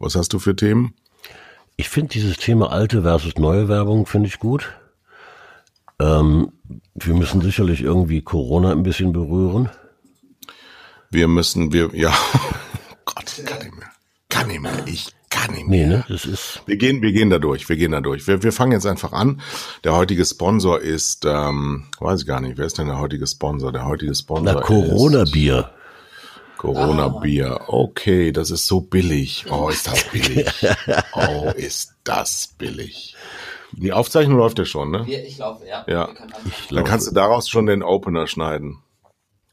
Was hast du für Themen? Ich finde dieses Thema alte versus neue Werbung finde ich gut. Ähm, wir müssen sicherlich irgendwie Corona ein bisschen berühren. Wir müssen, wir, ja, Gott, kann nicht mehr. Kann nicht mehr. Ich kann nicht mehr. Nee, ne? Das ist. Wir gehen, wir gehen da durch. Wir gehen da durch. Wir, wir fangen jetzt einfach an. Der heutige Sponsor ist, ähm, weiß ich gar nicht, wer ist denn der heutige Sponsor? Der heutige Sponsor Na, Corona-Bier. Corona-Bier. Okay, das ist so billig. Oh, ist das billig. Oh, ist das billig. Die Aufzeichnung läuft ja schon, ne? Ich laufe, ja. Ja. Können Ich Dann kannst du daraus schon den Opener schneiden.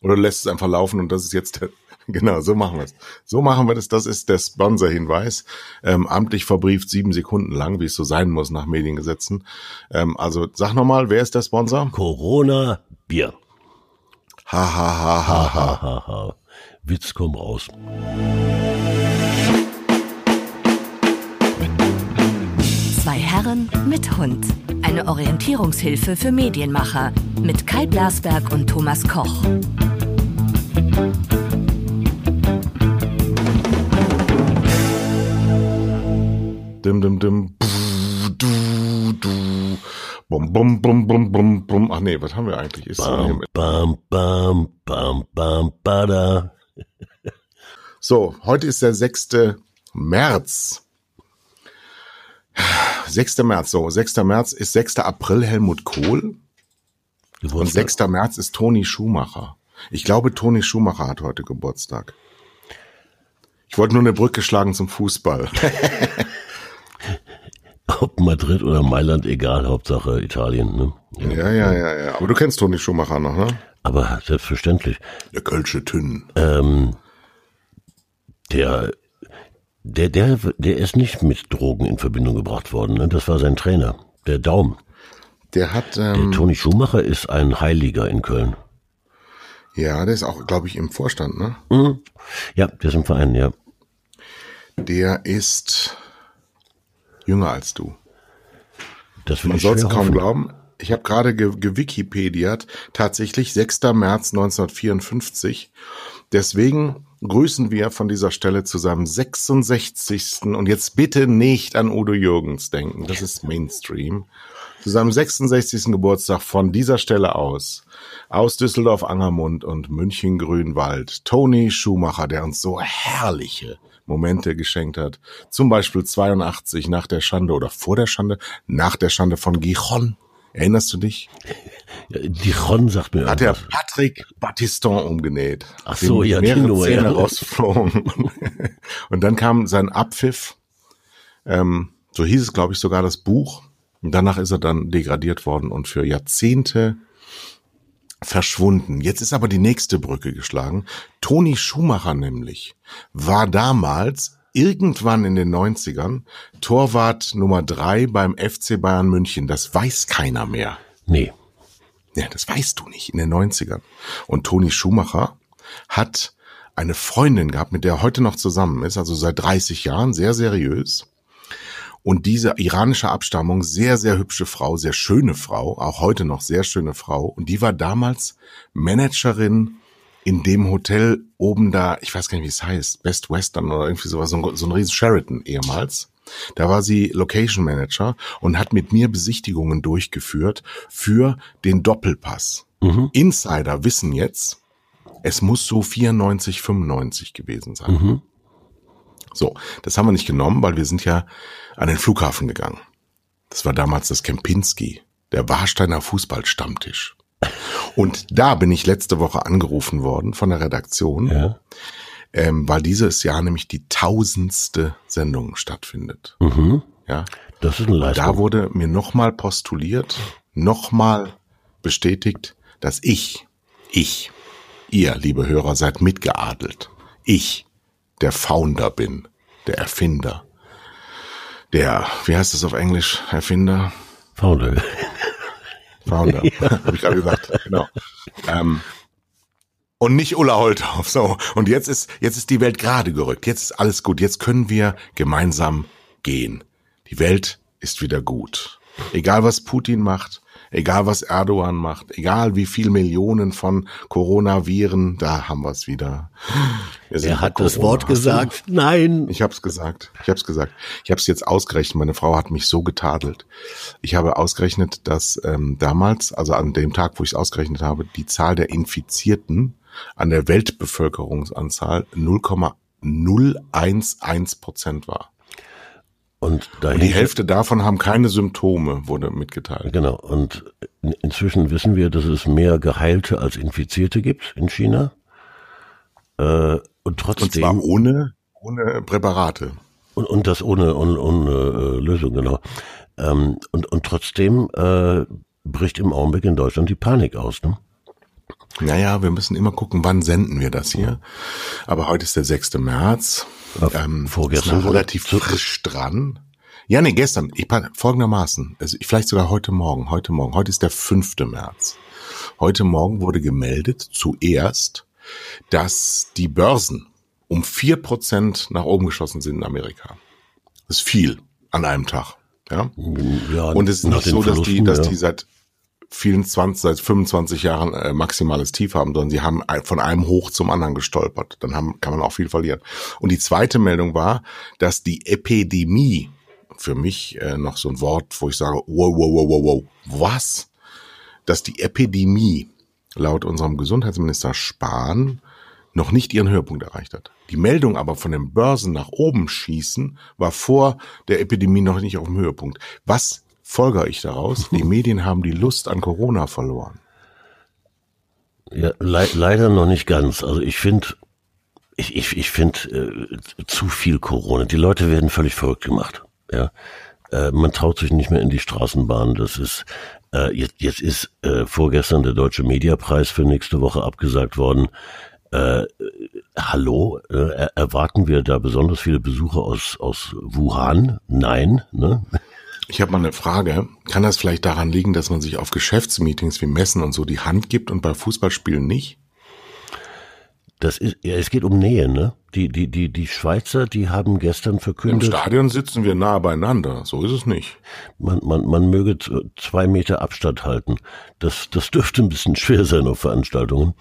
Oder lässt es einfach laufen und das ist jetzt der, genau, so machen wir es. So machen wir das. Das ist der Sponsor-Hinweis. Ähm, amtlich verbrieft sieben Sekunden lang, wie es so sein muss nach Mediengesetzen. Ähm, also sag nochmal, wer ist der Sponsor? Corona-Bier. Ha, ha, ha, ha, ha. Haha. Witz komm raus. Zwei Herren mit Hund. Eine Orientierungshilfe für Medienmacher mit Kai Blasberg und Thomas Koch. Dim, dim, dim. Pff, Du, du. Bum, bum, bum, bum, bum, bum. Ach nee, was haben wir eigentlich? Ist Bam, bam, bam, bam, bam, bada. So, heute ist der 6. März. 6. März, so, 6. März ist 6. April Helmut Kohl und Geburtstag. 6. März ist Toni Schumacher. Ich glaube, Toni Schumacher hat heute Geburtstag. Ich wollte nur eine Brücke schlagen zum Fußball. Ob Madrid oder Mailand, egal, Hauptsache Italien. Ne? Ja. Ja, ja, ja, ja. Aber du kennst Toni Schumacher noch, ne? Aber selbstverständlich. Der Kölsche Tünn. Ähm, der, der, der, der ist nicht mit Drogen in Verbindung gebracht worden. Ne? Das war sein Trainer, der Daum. Der hat, Der ähm, Toni Schumacher ist ein Heiliger in Köln. ja, der ist auch, glaube ich, im Vorstand, ne? Mhm. Ja, der ist im Verein, ja. Der ist jünger als du. Das will Man ich soll es kaum hoffen. glauben. Ich habe gerade ge gewikipediert, tatsächlich 6. März 1954. Deswegen grüßen wir von dieser Stelle zu seinem 66. Und jetzt bitte nicht an Udo Jürgens denken, das ist Mainstream. Zu seinem 66. Geburtstag von dieser Stelle aus, aus Düsseldorf-Angermund und München-Grünwald, Toni Schumacher, der uns so herrliche Momente geschenkt hat. Zum Beispiel 82 nach der Schande oder vor der Schande, nach der Schande von Gijon. Erinnerst du dich? Ja, Dijon sagt mir Hat er irgendwas. Patrick Battiston umgenäht. Ach so, ja, Dino, Zähne ja. rausflogen. Und dann kam sein Abpfiff. Ähm, so hieß es, glaube ich, sogar das Buch. Und danach ist er dann degradiert worden und für Jahrzehnte verschwunden. Jetzt ist aber die nächste Brücke geschlagen. Toni Schumacher nämlich war damals irgendwann in den 90ern Torwart Nummer drei beim FC Bayern München. Das weiß keiner mehr. Nee. Ja, das weißt du nicht, in den 90ern. Und Toni Schumacher hat eine Freundin gehabt, mit der er heute noch zusammen ist, also seit 30 Jahren, sehr seriös. Und diese iranische Abstammung, sehr, sehr hübsche Frau, sehr schöne Frau, auch heute noch sehr schöne Frau. Und die war damals Managerin in dem Hotel oben da, ich weiß gar nicht, wie es heißt, Best Western oder irgendwie sowas, so ein, so ein riesen Sheraton ehemals. Da war sie Location Manager und hat mit mir Besichtigungen durchgeführt für den Doppelpass. Insider wissen jetzt, es muss so 94, 95 gewesen sein. So, das haben wir nicht genommen, weil wir sind ja an den Flughafen gegangen. Das war damals das Kempinski, der Warsteiner Fußballstammtisch. Und da bin ich letzte Woche angerufen worden von der Redaktion, Ja. ähm, weil dieses Jahr nämlich die tausendste Sendung stattfindet. Mhm. Ja, Das ist eine Leistung. da wurde mir nochmal postuliert, nochmal bestätigt, dass ich, ich, ihr, liebe Hörer, seid mitgeadelt. Ich, der Founder bin, der Erfinder. Der, wie heißt es auf Englisch, Erfinder? Faule. Founder, habe ich gerade gesagt, genau. Ähm, und nicht Ulla Holthoff. So, und jetzt ist, jetzt ist die Welt gerade gerückt. Jetzt ist alles gut. Jetzt können wir gemeinsam gehen. Die Welt ist wieder gut. Egal was Putin macht, Egal was Erdogan macht, egal wie viel Millionen von Coronaviren, da haben wir es wieder. Wir er hat das Wort gesagt. Nein. Ich habe es gesagt. Ich habe es gesagt. Ich habe es jetzt ausgerechnet. Meine Frau hat mich so getadelt. Ich habe ausgerechnet, dass ähm, damals, also an dem Tag, wo ich es ausgerechnet habe, die Zahl der Infizierten an der Weltbevölkerungsanzahl 0,011 Prozent war. Und, und, die Hälfte davon haben keine Symptome, wurde mitgeteilt. Genau. Und inzwischen wissen wir, dass es mehr Geheilte als Infizierte gibt in China. Äh, und trotzdem. Und zwar ohne, ohne Präparate. Und, und das ohne, ohne, ohne äh, Lösung, genau. Ähm, und, und trotzdem äh, bricht im Augenblick in Deutschland die Panik aus. Ne? Naja, wir müssen immer gucken, wann senden wir das hier. Aber heute ist der 6. März. Ähm, Vorgestern. relativ frisch dran. Ja, nee, gestern. Ich, folgendermaßen. Also vielleicht sogar heute Morgen. Heute Morgen. Heute ist der 5. März. Heute Morgen wurde gemeldet, zuerst, dass die Börsen um vier Prozent nach oben geschossen sind in Amerika. Das ist viel an einem Tag. Ja. ja Und es ist nicht so, dass die, dass die seit vielen 20, seit 25 Jahren äh, maximales Tief haben, sondern sie haben von einem Hoch zum anderen gestolpert. Dann haben, kann man auch viel verlieren. Und die zweite Meldung war, dass die Epidemie, für mich äh, noch so ein Wort, wo ich sage, wow, wow, wow, wow, wow, was? Dass die Epidemie laut unserem Gesundheitsminister Spahn noch nicht ihren Höhepunkt erreicht hat. Die Meldung aber von den Börsen nach oben schießen war vor der Epidemie noch nicht auf dem Höhepunkt. Was folgere ich daraus, die Medien haben die Lust an Corona verloren. Ja, le leider noch nicht ganz. Also ich finde, ich, ich, ich finde äh, zu viel Corona. Die Leute werden völlig verrückt gemacht. Ja, äh, man traut sich nicht mehr in die Straßenbahn. Das ist äh, jetzt, jetzt ist äh, vorgestern der Deutsche Mediapreis für nächste Woche abgesagt worden. Äh, hallo, äh, erwarten wir da besonders viele Besucher aus aus Wuhan? Nein, ne? Ich habe mal eine Frage. Kann das vielleicht daran liegen, dass man sich auf Geschäftsmeetings wie Messen und so die Hand gibt und bei Fußballspielen nicht? Das ist, ja, es geht um Nähe, ne? Die, die, die, die Schweizer, die haben gestern verkündet. Im Stadion sitzen wir nah beieinander. So ist es nicht. Man, man, man möge zwei Meter Abstand halten. Das, das dürfte ein bisschen schwer sein auf Veranstaltungen.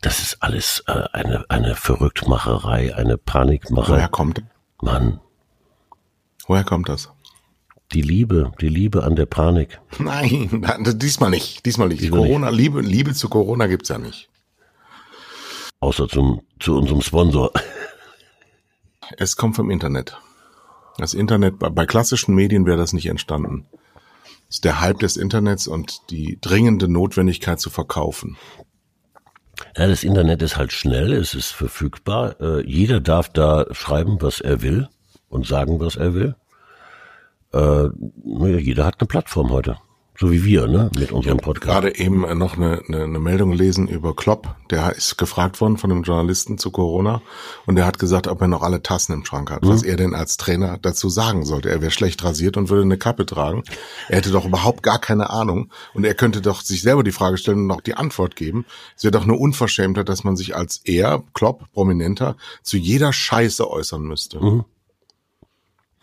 Das ist alles äh, eine, eine Verrücktmacherei, eine Panikmache. Woher kommt? Mann. Woher kommt das? Die Liebe, die Liebe an der Panik. Nein, diesmal nicht, diesmal nicht. Diesmal Corona, nicht. Liebe, Liebe zu Corona gibt's ja nicht. Außer zum, zu unserem Sponsor. Es kommt vom Internet. Das Internet, bei klassischen Medien wäre das nicht entstanden. Das ist der Hype des Internets und die dringende Notwendigkeit zu verkaufen. Ja, das Internet ist halt schnell, es ist verfügbar. Äh, jeder darf da schreiben, was er will und sagen, was er will äh, jeder hat eine Plattform heute. So wie wir, ne, mit unserem Podcast. Gerade eben noch eine, eine, eine Meldung gelesen über Klopp. Der ist gefragt worden von einem Journalisten zu Corona und der hat gesagt, ob er noch alle Tassen im Schrank hat. Mhm. Was er denn als Trainer dazu sagen sollte. Er wäre schlecht rasiert und würde eine Kappe tragen. Er hätte doch überhaupt gar keine Ahnung und er könnte doch sich selber die Frage stellen und auch die Antwort geben. Es wäre doch eine Unverschämtheit, dass man sich als er, Klopp, Prominenter, zu jeder Scheiße äußern müsste. Mhm.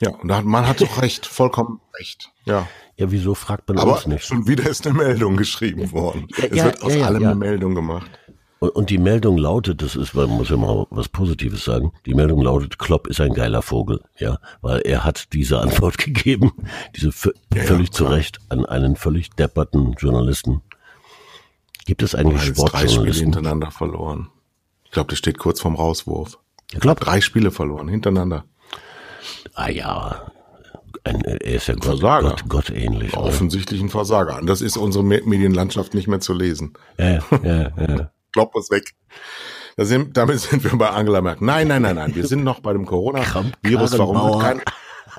Ja, und man hat doch recht, vollkommen recht. Ja. Ja, wieso fragt man Aber uns nicht? schon wieder ist eine Meldung geschrieben worden. Ja, es ja, wird aus ja, allem eine Meldung gemacht. Und, und, die Meldung lautet, das ist, man muss ja mal was Positives sagen, die Meldung lautet, Klopp ist ein geiler Vogel, ja, weil er hat diese Antwort gegeben, diese völlig zu Recht an einen völlig depperten Journalisten. Gibt es eigentlich Sportjournalisten? drei Spiele hintereinander verloren. Ich glaube, das steht kurz vorm Rauswurf. Ich glaube, drei Spiele verloren hintereinander. Ah ja, ein, er ist ja Gott, Versager. Gott, Gott ähnlich. Offensichtlich ein Versager. Und das ist unsere Medienlandschaft nicht mehr zu lesen. Ja, ja, ja. Klopp ist weg. Sind, damit sind wir bei Angela Merkel. Nein, nein, nein, nein. Wir sind noch bei dem Corona-Virus. Warum kein,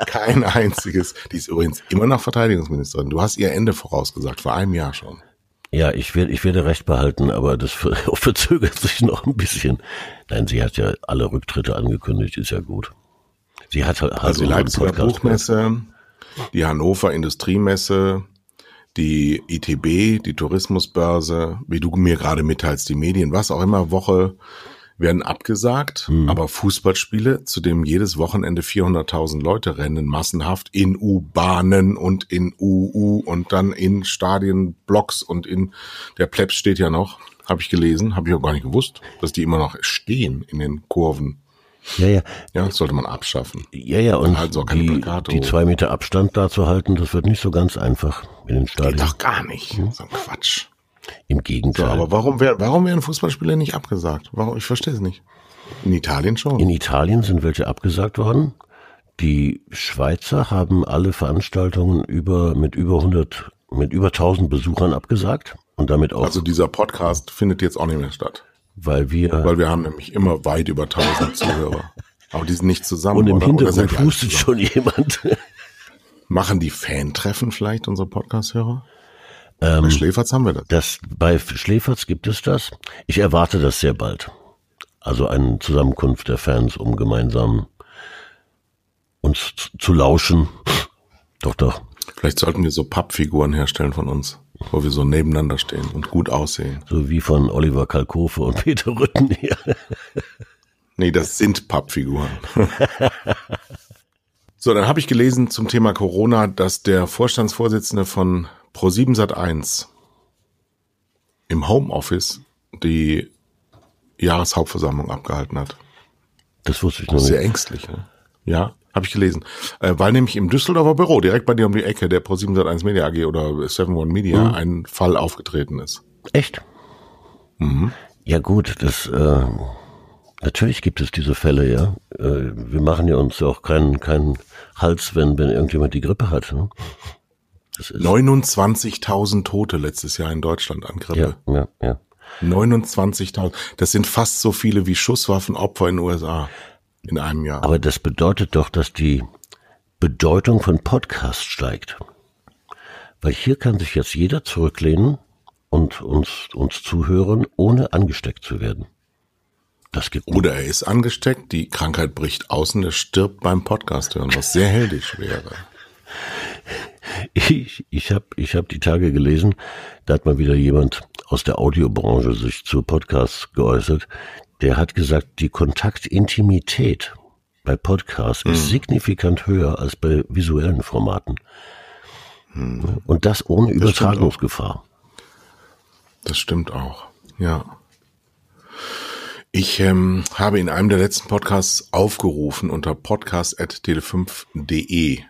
kein einziges? Die ist übrigens immer noch Verteidigungsministerin. Du hast ihr Ende vorausgesagt, vor einem Jahr schon. Ja, ich werde, ich werde recht behalten, aber das verzögert sich noch ein bisschen. Nein, sie hat ja alle Rücktritte angekündigt, ist ja gut. Sie hat halt also die Leipziger Buchmesse, die Hannover Industriemesse, die ITB, die Tourismusbörse, wie du mir gerade mitteilst, die Medien, was auch immer, Woche, werden abgesagt, Mhm. aber Fußballspiele, zu dem jedes Wochenende 400.000 Leute rennen, massenhaft in U-Bahnen und in UU und dann in Stadienblocks und in der Plebs steht ja noch, habe ich gelesen, habe ich auch gar nicht gewusst, dass die immer noch stehen in den Kurven. Ja, ja. Ja, das sollte man abschaffen. Ja, ja, und auch keine die, die zwei Meter Abstand da zu halten, das wird nicht so ganz einfach in den Geht Stadien. doch gar nicht. So ein Quatsch. Im So, Gegenteil. aber warum, wär, warum werden Fußballspiele nicht abgesagt? Warum? Ich verstehe es nicht. In Italien schon. In Italien sind welche abgesagt worden. Die Schweizer haben alle Veranstaltungen über, mit über 100, mit über 1000 Besuchern abgesagt. Und damit auch, also dieser Podcast findet jetzt auch nicht mehr statt. Weil wir, Weil wir haben nämlich immer weit über 1000 Zuhörer. Aber die sind nicht zusammen. und im oder? Oder Hintergrund alle hustet schon jemand. Machen die Fan-Treffen vielleicht unsere Podcast-Hörer? Ähm, Bei Schläferz haben wir das. Das, bei Schläferz gibt es das. Ich erwarte das sehr bald. Also eine Zusammenkunft der Fans, um gemeinsam uns zu, zu lauschen. Doch, doch. Vielleicht sollten wir so Pappfiguren herstellen von uns, wo wir so nebeneinander stehen und gut aussehen. So wie von Oliver Kalkofe und Peter Rütten hier. Nee, das sind Pappfiguren. so, dann habe ich gelesen zum Thema Corona, dass der Vorstandsvorsitzende von Pro7 Sat1 im Homeoffice die Jahreshauptversammlung abgehalten hat. Das wusste ich noch Sehr nicht. ängstlich, ne? Ja, habe ich gelesen. Äh, weil nämlich im Düsseldorfer Büro, direkt bei dir um die Ecke, der Pro7 Sat1 Media AG oder 7 One Media, ein Fall aufgetreten ist. Echt? Ja gut, das äh, natürlich gibt es diese Fälle, ja. Äh, wir machen ja uns ja auch keinen keinen Hals, wenn wenn irgendjemand die Grippe hat. Ne? Das ist 29.000 Tote letztes Jahr in Deutschland an Grippe. ja, ja, ja. 29.000. Das sind fast so viele wie Schusswaffenopfer in den USA in einem Jahr. Aber das bedeutet doch, dass die Bedeutung von Podcast steigt. Weil hier kann sich jetzt jeder zurücklehnen und uns, uns zuhören, ohne angesteckt zu werden. Das gibt Oder er ist angesteckt, die Krankheit bricht aus und er stirbt beim Podcast hören, was sehr heldisch wäre. Ich, ich habe ich hab die Tage gelesen, da hat mal wieder jemand aus der Audiobranche sich zu Podcasts geäußert. Der hat gesagt, die Kontaktintimität bei Podcasts ist signifikant höher als bei visuellen Formaten. Und das ohne. Übertragungsgefahr. Das stimmt auch. Ja. Ich ähm, habe in einem der letzten Podcasts aufgerufen unter podcast.tele5.de.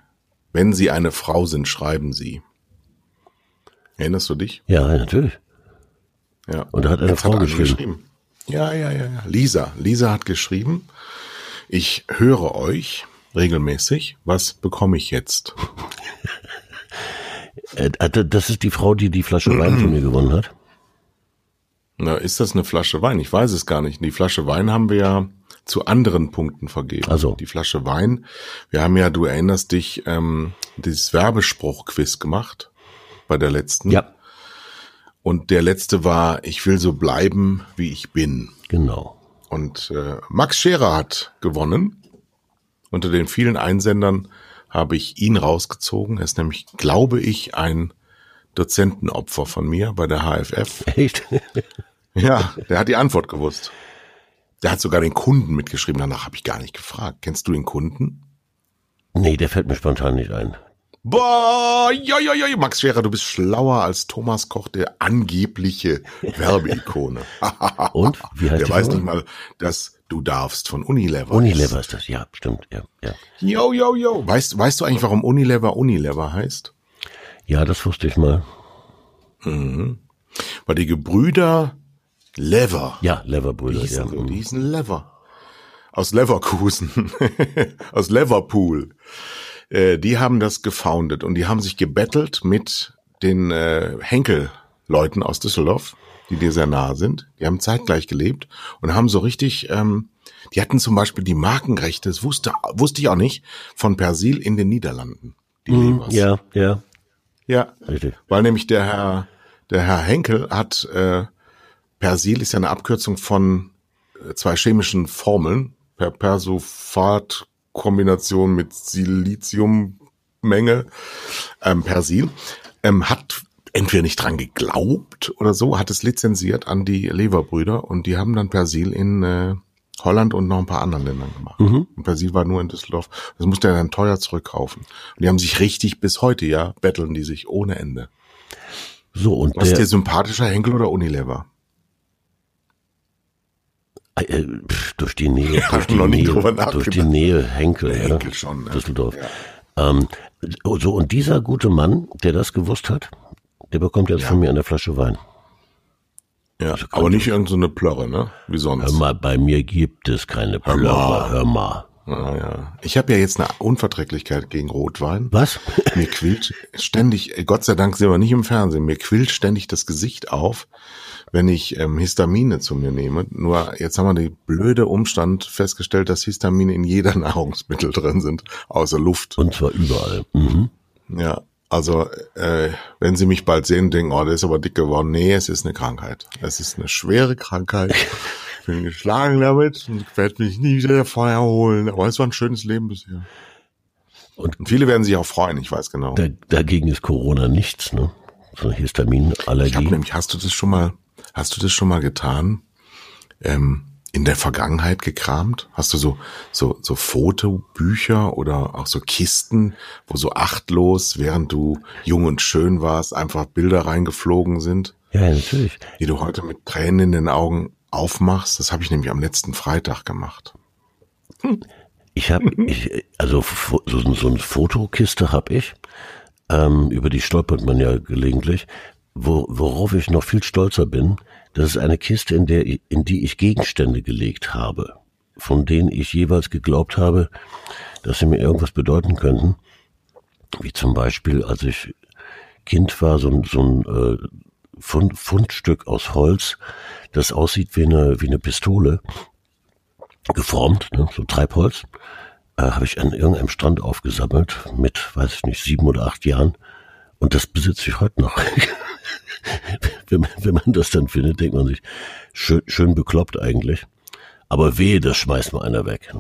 Wenn Sie eine Frau sind, schreiben Sie. Erinnerst du dich? Ja, natürlich. Ja. Und da hat eine Jetzt Frau eine geschrieben. Ja, ja, ja, ja. Lisa. Lisa hat geschrieben, ich höre euch regelmäßig. Was bekomme ich jetzt? Äh, Das ist die Frau, die die Flasche Wein von mir gewonnen hat. Na, ist das eine Flasche Wein? Ich weiß es gar nicht. Die Flasche Wein haben wir ja zu anderen Punkten vergeben. Also. Die Flasche Wein. Wir haben ja, du erinnerst dich, ähm, dieses Werbespruch-Quiz gemacht bei der letzten. Ja, Und der letzte war, ich will so bleiben, wie ich bin. genau. Und äh, Max Scherer hat gewonnen. Unter den vielen Einsendern habe ich ihn rausgezogen. Er ist nämlich, glaube ich, ein Dozentenopfer von mir bei der HFF. Echt? Ja, der hat die Antwort gewusst. Der hat sogar den Kunden mitgeschrieben. Danach habe ich gar nicht gefragt. Kennst du den Kunden? Nee, der fällt mir spontan nicht ein. Boah, ja, ja, ja, Max Scherer, du bist schlauer als Thomas Koch, der angebliche Werbeikone. Und? Wie heißt der weiß nicht mal, dass du darfst von Unilever. Unilever ist das, ja, stimmt, ja, ja. Yo, yo, yo. Weißt, weißt du eigentlich, warum Unilever Unilever heißt? Ja, das wusste ich mal. Weil die Gebrüder Lever, Ja, Leverbrüder, die hießen, ja. so, die hießen Lever. Aus Leverkusen, aus Liverpool. Äh, die haben das gefoundet und die haben sich gebettelt mit den äh, Henkel-Leuten aus Düsseldorf, die dir sehr nahe sind. Die haben zeitgleich gelebt und haben so richtig, ähm, die hatten zum Beispiel die Markenrechte, das wusste, wusste ich auch nicht, von Persil in den Niederlanden. Die Levers. Hm, Ja, ja, ja. richtig. Weil nämlich der Herr, der Herr Henkel hat, äh, Persil ist ja eine Abkürzung von äh, zwei chemischen Formeln, per Persophat Kombination mit Siliziummenge, ähm, Persil, ähm, hat entweder nicht dran geglaubt oder so, hat es lizenziert an die Leverbrüder und die haben dann Persil in äh, Holland und noch ein paar anderen Ländern gemacht. Mhm. Und Persil war nur in Düsseldorf. Das musste er dann teuer zurückkaufen. Und die haben sich richtig bis heute, ja, betteln die sich ohne Ende. So, und Was der, ist dir sympathischer, Henkel oder Unilever? Äh, äh durch die Nähe, durch die Nähe, durch die Nähe Henkel, Henkel ja, schon, ne? Düsseldorf. Ja. Ähm, so, und dieser gute Mann, der das gewusst hat, der bekommt jetzt ja. von mir eine Flasche Wein. Ja, also aber nicht irgendeine so Plörre, ne? Wie sonst. Hör mal, bei mir gibt es keine Plörre, hör mal. Ah, ja. Ich habe ja jetzt eine Unverträglichkeit gegen Rotwein. Was? Mir quillt ständig, Gott sei Dank sind wir nicht im Fernsehen, mir quillt ständig das Gesicht auf, wenn ich ähm, Histamine zu mir nehme. Nur jetzt haben wir den blöde Umstand festgestellt, dass Histamine in jeder Nahrungsmittel drin sind, außer Luft. Und zwar überall. Mhm. Ja, also äh, wenn Sie mich bald sehen, denken, oh, der ist aber dick geworden. Nee, es ist eine Krankheit. Es ist eine schwere Krankheit. Ich bin geschlagen damit und werde mich nie wieder davon erholen. Aber es war ein schönes Leben bisher. Und, und viele werden sich auch freuen, ich weiß genau. Da, dagegen ist Corona nichts, ne? So eine Histaminallergie. Ich hab nämlich, hast du das schon mal, hast du das schon mal getan? Ähm, in der Vergangenheit gekramt? Hast du so, so, so Fotobücher oder auch so Kisten, wo so achtlos, während du jung und schön warst, einfach Bilder reingeflogen sind? Ja, natürlich. Die du heute mit Tränen in den Augen aufmachst. Das habe ich nämlich am letzten Freitag gemacht. Hm. Ich habe, ich, also so, so eine Fotokiste habe ich. Ähm, über die stolpert man ja gelegentlich. Wo, worauf ich noch viel stolzer bin, das ist eine Kiste, in der, in die ich Gegenstände gelegt habe, von denen ich jeweils geglaubt habe, dass sie mir irgendwas bedeuten könnten. Wie zum Beispiel, als ich Kind war, so, ein so ein äh, Fund, Fundstück aus Holz, das aussieht wie eine, wie eine Pistole, geformt, ne, so Treibholz, äh, habe ich an irgendeinem Strand aufgesammelt mit, weiß ich nicht, sieben oder acht Jahren. Und das besitze ich heute noch. wenn, wenn man das dann findet, denkt man sich, schön, schön bekloppt eigentlich. Aber weh, das schmeißt mal einer weg.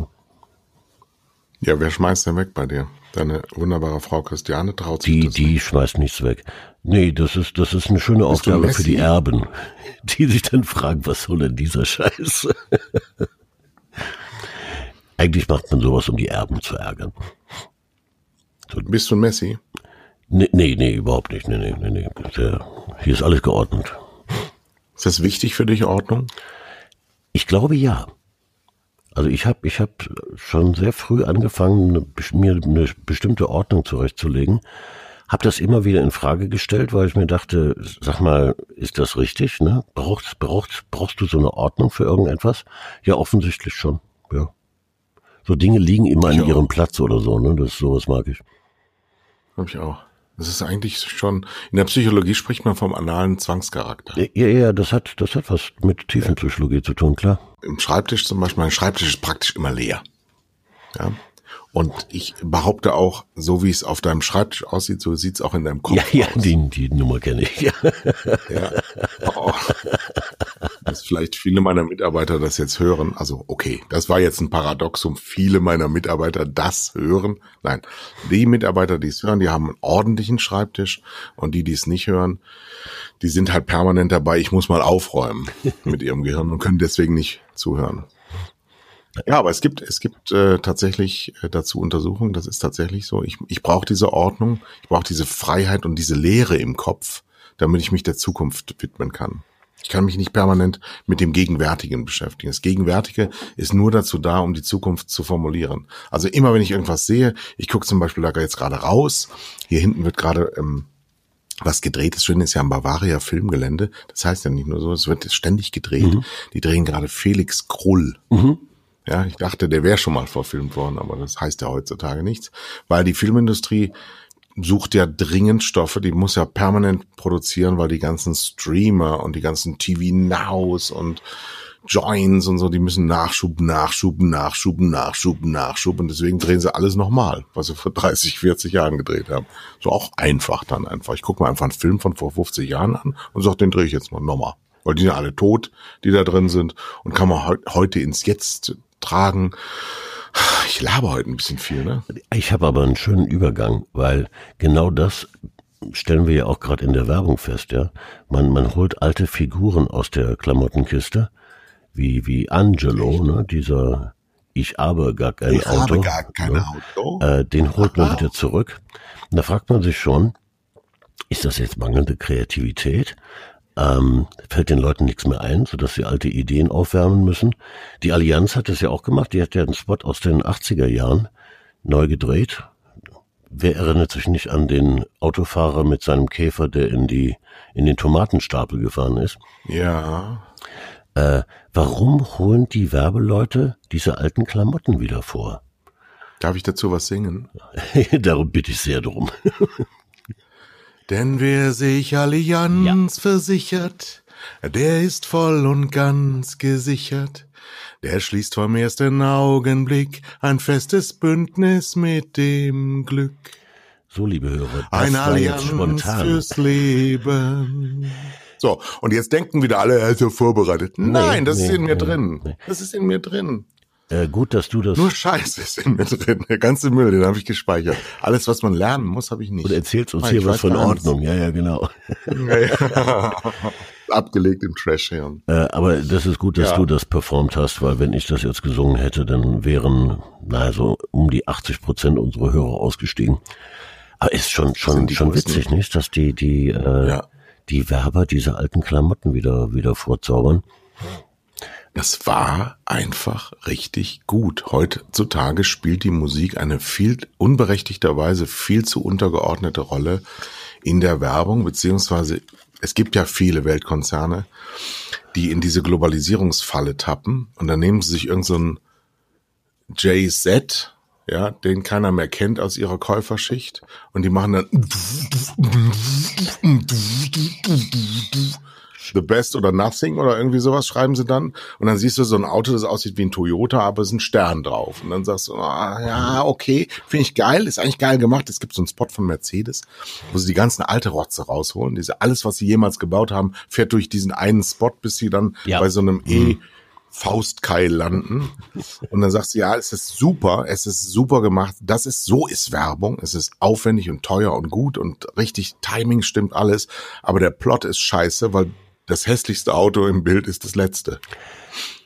Ja, wer schmeißt denn weg bei dir? Deine wunderbare Frau Christiane traut sich Die, das die nicht. schmeißt nichts weg. Nee, das ist, das ist eine schöne Bist Aufgabe für die Erben, die sich dann fragen, was soll denn dieser Scheiß? Eigentlich macht man sowas, um die Erben zu ärgern. So. Bist du Messi? Nee, nee, nee, überhaupt nicht. Nee, nee, nee, nee. Hier ist alles geordnet. Ist das wichtig für dich, Ordnung? Ich glaube ja. Also ich habe ich hab schon sehr früh angefangen, mir eine bestimmte Ordnung zurechtzulegen. Habe das immer wieder in Frage gestellt, weil ich mir dachte, sag mal, ist das richtig? Ne? Brauchst, brauchst, brauchst du so eine Ordnung für irgendetwas? Ja, offensichtlich schon. Ja. So Dinge liegen immer ich an auch. ihrem Platz oder so. Ne? Das sowas mag ich. Hab ich auch. Das ist eigentlich schon, in der Psychologie spricht man vom analen Zwangscharakter. Ja, ja, das hat, das hat was mit Tiefenpsychologie ja. zu tun, klar. Im Schreibtisch zum Beispiel, mein Schreibtisch ist praktisch immer leer. Ja. Und ich behaupte auch, so wie es auf deinem Schreibtisch aussieht, so sieht es auch in deinem Kopf ja, ja, aus. Die, die Nummer kenne ich. Ja. ja. Oh. Dass vielleicht viele meiner Mitarbeiter das jetzt hören. Also okay, das war jetzt ein Paradoxum. Viele meiner Mitarbeiter das hören. Nein, die Mitarbeiter, die es hören, die haben einen ordentlichen Schreibtisch und die, die es nicht hören, die sind halt permanent dabei. Ich muss mal aufräumen mit ihrem Gehirn und können deswegen nicht zuhören. Ja, aber es gibt es gibt äh, tatsächlich äh, dazu Untersuchungen. Das ist tatsächlich so. Ich ich brauche diese Ordnung, ich brauche diese Freiheit und diese Leere im Kopf, damit ich mich der Zukunft widmen kann. Ich kann mich nicht permanent mit dem Gegenwärtigen beschäftigen. Das Gegenwärtige ist nur dazu da, um die Zukunft zu formulieren. Also immer, wenn ich irgendwas sehe, ich gucke zum Beispiel da jetzt gerade raus. Hier hinten wird gerade ähm, was gedreht ist. Schön ist ja am Bavaria Filmgelände. Das heißt ja nicht nur so, es wird ständig gedreht. Mhm. Die drehen gerade Felix Krull. Mhm. Ja, ich dachte, der wäre schon mal verfilmt worden, aber das heißt ja heutzutage nichts, weil die Filmindustrie sucht ja dringend Stoffe, die muss ja permanent produzieren, weil die ganzen Streamer und die ganzen TV Nows und Joins und so, die müssen Nachschub, Nachschub, Nachschub, Nachschub, Nachschub und deswegen drehen sie alles nochmal, was sie vor 30, 40 Jahren gedreht haben. So auch einfach dann einfach. Ich gucke mir einfach einen Film von vor 50 Jahren an und sag, den drehe ich jetzt mal nochmal. Weil die sind alle tot, die da drin sind und kann man heute ins Jetzt tragen. Ich laber heute ein bisschen viel, ne? Ich habe aber einen schönen Übergang, weil genau das stellen wir ja auch gerade in der Werbung fest, ja. Man, man holt alte Figuren aus der Klamottenkiste, wie, wie Angelo, ne, dieser Ich habe gar kein ich Auto. habe gar kein ne, Auto. Äh, den holt man wieder zurück. Und da fragt man sich schon, ist das jetzt mangelnde Kreativität? Ähm, fällt den Leuten nichts mehr ein, sodass sie alte Ideen aufwärmen müssen. Die Allianz hat es ja auch gemacht. Die hat ja einen Spot aus den 80er Jahren neu gedreht. Wer erinnert sich nicht an den Autofahrer mit seinem Käfer, der in die in den Tomatenstapel gefahren ist? Ja. Äh, warum holen die Werbeleute diese alten Klamotten wieder vor? Darf ich dazu was singen? Darum bitte ich sehr drum. Denn wer sich Allianz versichert, der ist voll und ganz gesichert. Der schließt vom ersten Augenblick ein festes Bündnis mit dem Glück. So, liebe Hörer, das Eine war jetzt Allianz spontan. fürs Leben. So, und jetzt denken wieder alle, er ist so vorbereitet. Nein, das ist nee, in mir nee, drin. nee. Das ist in mir drin. Äh, gut, dass du das Nur Scheiß ist in mir drin. Der ganze Müll, den habe ich gespeichert. Alles, was man lernen muss, habe ich nicht. du erzählst uns Nein, hier ich was von. Ordnung. Ja, ja, genau. Ja, ja. Abgelegt im Trash-Hirn. Äh, aber das ist gut, dass Ja. du das performt hast, weil wenn ich das jetzt gesungen hätte, dann wären, na, so um die 80 Prozent unserer Hörer ausgestiegen. Aber ist schon, schon, schon größten. witzig, nicht, dass die, die, äh, Ja. die Werber diese alten Klamotten wieder, wieder vorzaubern. Das war einfach richtig gut. Heutzutage spielt die Musik eine viel unberechtigterweise viel zu untergeordnete Rolle in der Werbung, beziehungsweise es gibt ja viele Weltkonzerne, die in diese Globalisierungsfalle tappen und dann nehmen sie sich irgendeinen so JZ, ja, den keiner mehr kennt aus ihrer Käuferschicht und die machen dann The Best oder Nothing oder irgendwie sowas schreiben sie dann. Und dann siehst du so ein Auto, das aussieht wie ein Toyota, aber es ist ein Stern drauf. Und dann sagst du, ah, ja, okay, finde ich geil, ist eigentlich geil gemacht. Es gibt so einen Spot von Mercedes, wo sie die ganzen alte Rotze rausholen. Diese, alles, was sie jemals gebaut haben, fährt durch diesen einen Spot, bis sie dann Ja. bei so einem E Faustkeil landen. Und dann sagst du, ja, es ist super, es ist super gemacht. Das ist, so ist Werbung. Es ist aufwendig und teuer und gut und richtig Timing stimmt alles. Aber der Plot ist scheiße, weil das hässlichste Auto im Bild ist das letzte.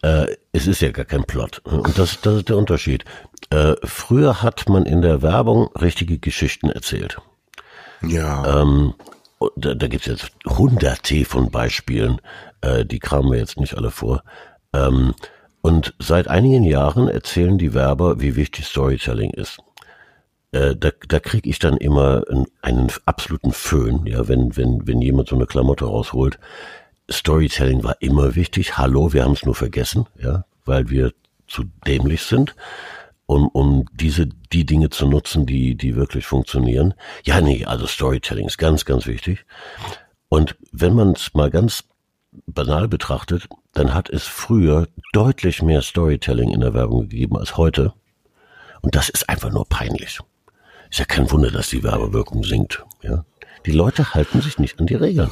Äh, es ist ja gar kein Plot. Und das, das ist der Unterschied. Äh, früher hat man in der Werbung richtige Geschichten erzählt. Ja. Ähm, da, da gibt es jetzt hunderte von Beispielen, äh, die kramen wir jetzt nicht alle vor. Ähm, und seit einigen Jahren erzählen die Werber, wie wichtig Storytelling ist. Äh, da da kriege ich dann immer einen, einen absoluten Föhn, ja, wenn, wenn, wenn jemand so eine Klamotte rausholt. Storytelling war immer wichtig. Hallo, wir haben es nur vergessen, ja, weil wir zu dämlich sind, um, um diese, die Dinge zu nutzen, die, die wirklich funktionieren. Ja, nee, also Storytelling ist ganz, ganz wichtig. Und wenn man es mal ganz banal betrachtet, dann hat es früher deutlich mehr Storytelling in der Werbung gegeben als heute. Und das ist einfach nur peinlich. Ist ja kein Wunder, dass die Werbewirkung sinkt. Ja? Die Leute halten sich nicht an die Regeln.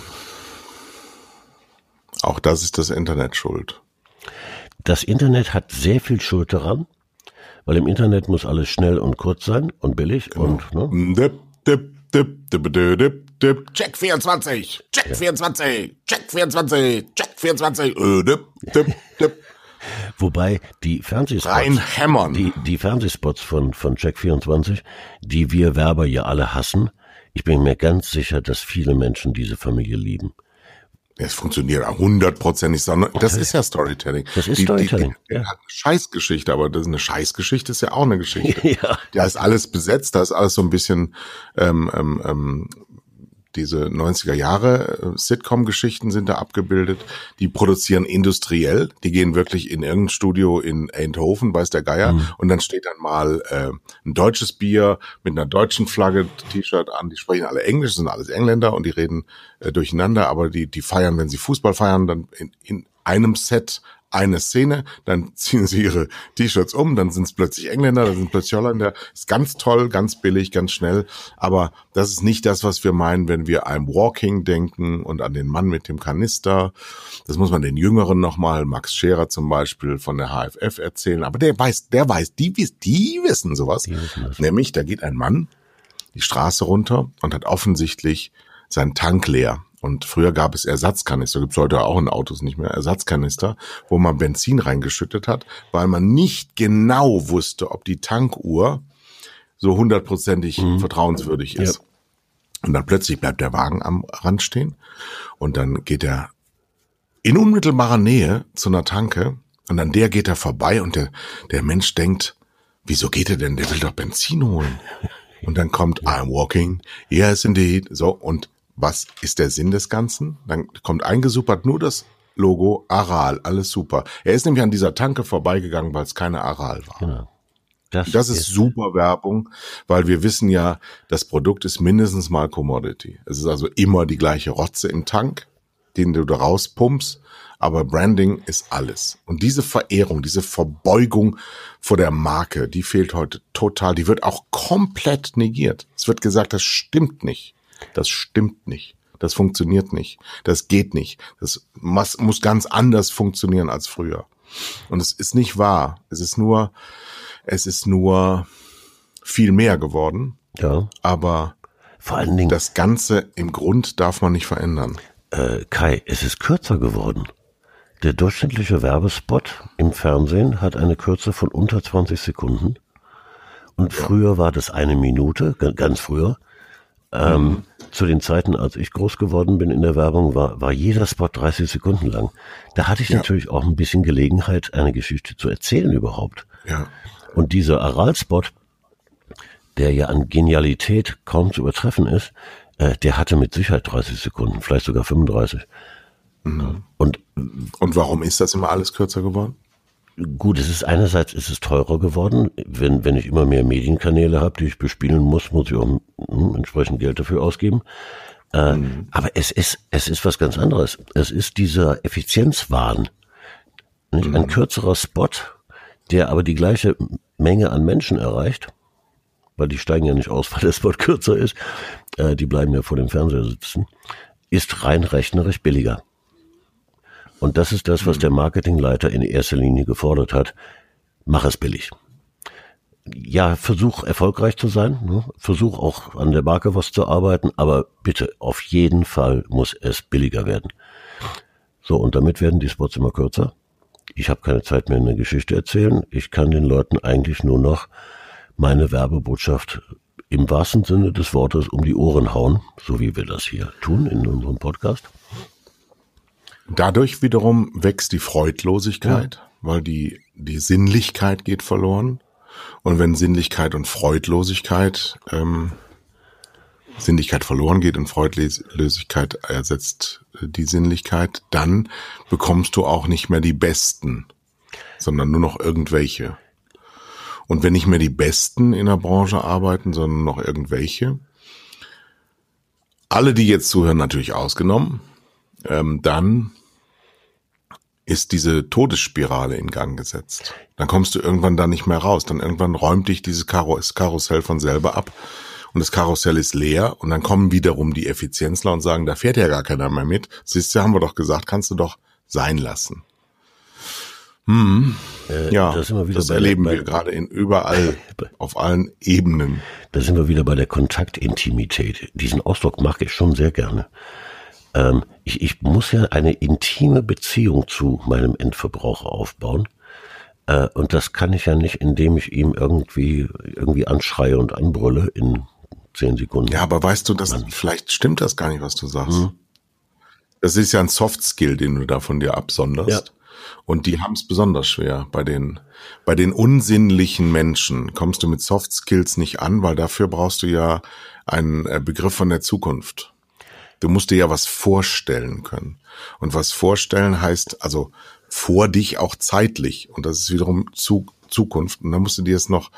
Auch das ist das Internet schuld. Das Internet hat sehr viel Schuld daran, weil im Internet muss alles schnell und kurz sein und billig und ne? Dip, dip, dip, dip, dip, dip, dip. Check 24, Check 24, Check 24, Check 24, äh, dip, dip, dip. wobei die Fernsehspots, Reinhämmern. die, die Fernsehspots von, von Check24, die wir Werber ja alle hassen, ich bin mir ganz sicher, dass viele Menschen diese Familie lieben. Es funktioniert hundertprozentig, sondern das ist ja Storytelling. Das ist Storytelling, Die, die, ja. hat eine Scheißgeschichte, aber das ist eine Scheißgeschichte ist ja auch eine Geschichte. Ja. Da ist alles besetzt, da ist alles so ein bisschen ähm, ähm, ähm, diese 90er Jahre äh, Sitcom-Geschichten sind da abgebildet. Die produzieren industriell. Die gehen wirklich in irgendein Studio in Eindhoven, weiß der Geier. Und dann steht dann mal äh, ein deutsches Bier mit einer deutschen Flagge T-Shirt an. Die sprechen alle Englisch, sind alles Engländer und die reden äh, durcheinander. Aber die, die feiern, wenn sie Fußball feiern, dann in, in einem Set eine Szene, dann ziehen sie ihre T-Shirts um, dann sind es plötzlich Engländer, dann sind plötzlich Holländer. Ist ganz toll, ganz billig, ganz schnell. Aber das ist nicht das, was wir meinen, wenn wir an Walking denken und an den Mann mit dem Kanister. Das muss man den Jüngeren nochmal, Max Scherer zum Beispiel von der HFF erzählen. Aber der weiß, der weiß, die, die wissen sowas. wissen das. Nämlich, da geht ein Mann die Straße runter und hat offensichtlich seinen Tank leer. Und früher gab es Ersatzkanister, gibt's heute auch in Autos nicht mehr, Ersatzkanister, wo man Benzin reingeschüttet hat, weil man nicht genau wusste, ob die Tankuhr so hundertprozentig mhm. vertrauenswürdig ist. Ja. Und dann plötzlich bleibt der Wagen am Rand stehen und dann geht er in unmittelbarer Nähe zu einer Tanke und an der geht er vorbei und der, der Mensch denkt, wieso geht er denn? Der will doch Benzin holen. Und dann kommt I'm walking, yes indeed. So, und was ist der Sinn des Ganzen? Dann kommt eingesuppert nur das Logo Aral, alles super. Er ist nämlich an dieser Tanke vorbeigegangen, weil es keine Aral war. Genau. Das, das ist, ist super Werbung, weil wir wissen ja, das Produkt ist mindestens mal Commodity. Es ist also immer die gleiche Rotze im Tank, den du da rauspumpst, aber Branding ist alles. Und diese Verehrung, diese Verbeugung vor der Marke, die fehlt heute total. Die wird auch komplett negiert. Es wird gesagt, das stimmt nicht. Das stimmt nicht. Das funktioniert nicht. Das geht nicht. Das muss ganz anders funktionieren als früher. Und es ist nicht wahr. Es ist nur, es ist nur viel mehr geworden. Ja. Aber vor allen Dingen das Ganze im Grund darf man nicht verändern. Äh, Kai, es ist kürzer geworden. Der durchschnittliche Werbespot im Fernsehen hat eine Kürze von unter 20 Sekunden. Und früher war das eine Minute, ganz früher. Ähm, mhm. Zu den Zeiten, als ich groß geworden bin in der Werbung, war, war jeder Spot 30 Sekunden lang. Da hatte ich ja. natürlich auch ein bisschen Gelegenheit, eine Geschichte zu erzählen überhaupt. Ja. Und dieser Aral-Spot, der ja an Genialität kaum zu übertreffen ist, äh, der hatte mit Sicherheit 30 Sekunden, vielleicht sogar 35. Mhm. Und, und warum ist das immer alles kürzer geworden? Gut, es ist einerseits ist es teurer geworden. Wenn, wenn ich immer mehr Medienkanäle habe, die ich bespielen muss, muss ich auch hm, entsprechend Geld dafür ausgeben. Äh, mhm. Aber es ist, es ist was ganz anderes. Es ist dieser Effizienzwahn. Mhm. Ein kürzerer Spot, der aber die gleiche Menge an Menschen erreicht, weil die steigen ja nicht aus, weil der Spot kürzer ist, äh, die bleiben ja vor dem Fernseher sitzen, ist rein rechnerisch billiger. Und das ist das, was der Marketingleiter in erster Linie gefordert hat. Mach es billig. Ja, versuch erfolgreich zu sein, ne? versuch auch an der Marke was zu arbeiten, aber bitte, auf jeden Fall muss es billiger werden. So, und damit werden die Spots immer kürzer. Ich habe keine Zeit mehr, eine Geschichte erzählen. Ich kann den Leuten eigentlich nur noch meine Werbebotschaft im wahrsten Sinne des Wortes um die Ohren hauen, so wie wir das hier tun in unserem Podcast. Dadurch wiederum wächst die Freudlosigkeit, ja. weil die, die Sinnlichkeit geht verloren. Und wenn Sinnlichkeit und Freudlosigkeit, ähm, Sinnlichkeit verloren geht und Freudlosigkeit ersetzt äh, die Sinnlichkeit, dann bekommst du auch nicht mehr die Besten, sondern nur noch irgendwelche. Und wenn nicht mehr die Besten in der Branche arbeiten, sondern noch irgendwelche, alle, die jetzt zuhören, natürlich ausgenommen, ähm, dann ist diese Todesspirale in Gang gesetzt. Dann kommst du irgendwann da nicht mehr raus. Dann irgendwann räumt dich dieses Karussell von selber ab und das Karussell ist leer und dann kommen wiederum die Effizienzler und sagen, da fährt ja gar keiner mehr mit. Siehst du, haben wir doch gesagt, kannst du doch sein lassen. Hm. Äh, ja, das, das erleben der, wir gerade in überall, auf allen Ebenen. Da sind wir wieder bei der Kontaktintimität. Diesen Ausdruck mag ich schon sehr gerne. Ähm, ich, ich muss ja eine intime Beziehung zu meinem Endverbraucher aufbauen. Äh, und das kann ich ja nicht, indem ich ihm irgendwie, irgendwie anschreie und anbrülle in zehn Sekunden. Ja, aber weißt du, das, vielleicht stimmt das gar nicht, was du sagst. Hm. Das ist ja ein Soft Skill, den du da von dir absonderst. Ja. Und die haben es besonders schwer. Bei den, bei den unsinnlichen Menschen kommst du mit Soft Skills nicht an, weil dafür brauchst du ja einen äh, Begriff von der Zukunft. Du musst dir ja was vorstellen können. Und was vorstellen heißt, also vor dich auch zeitlich. Und das ist wiederum zu, Zukunft. Und dann musst du dir es noch,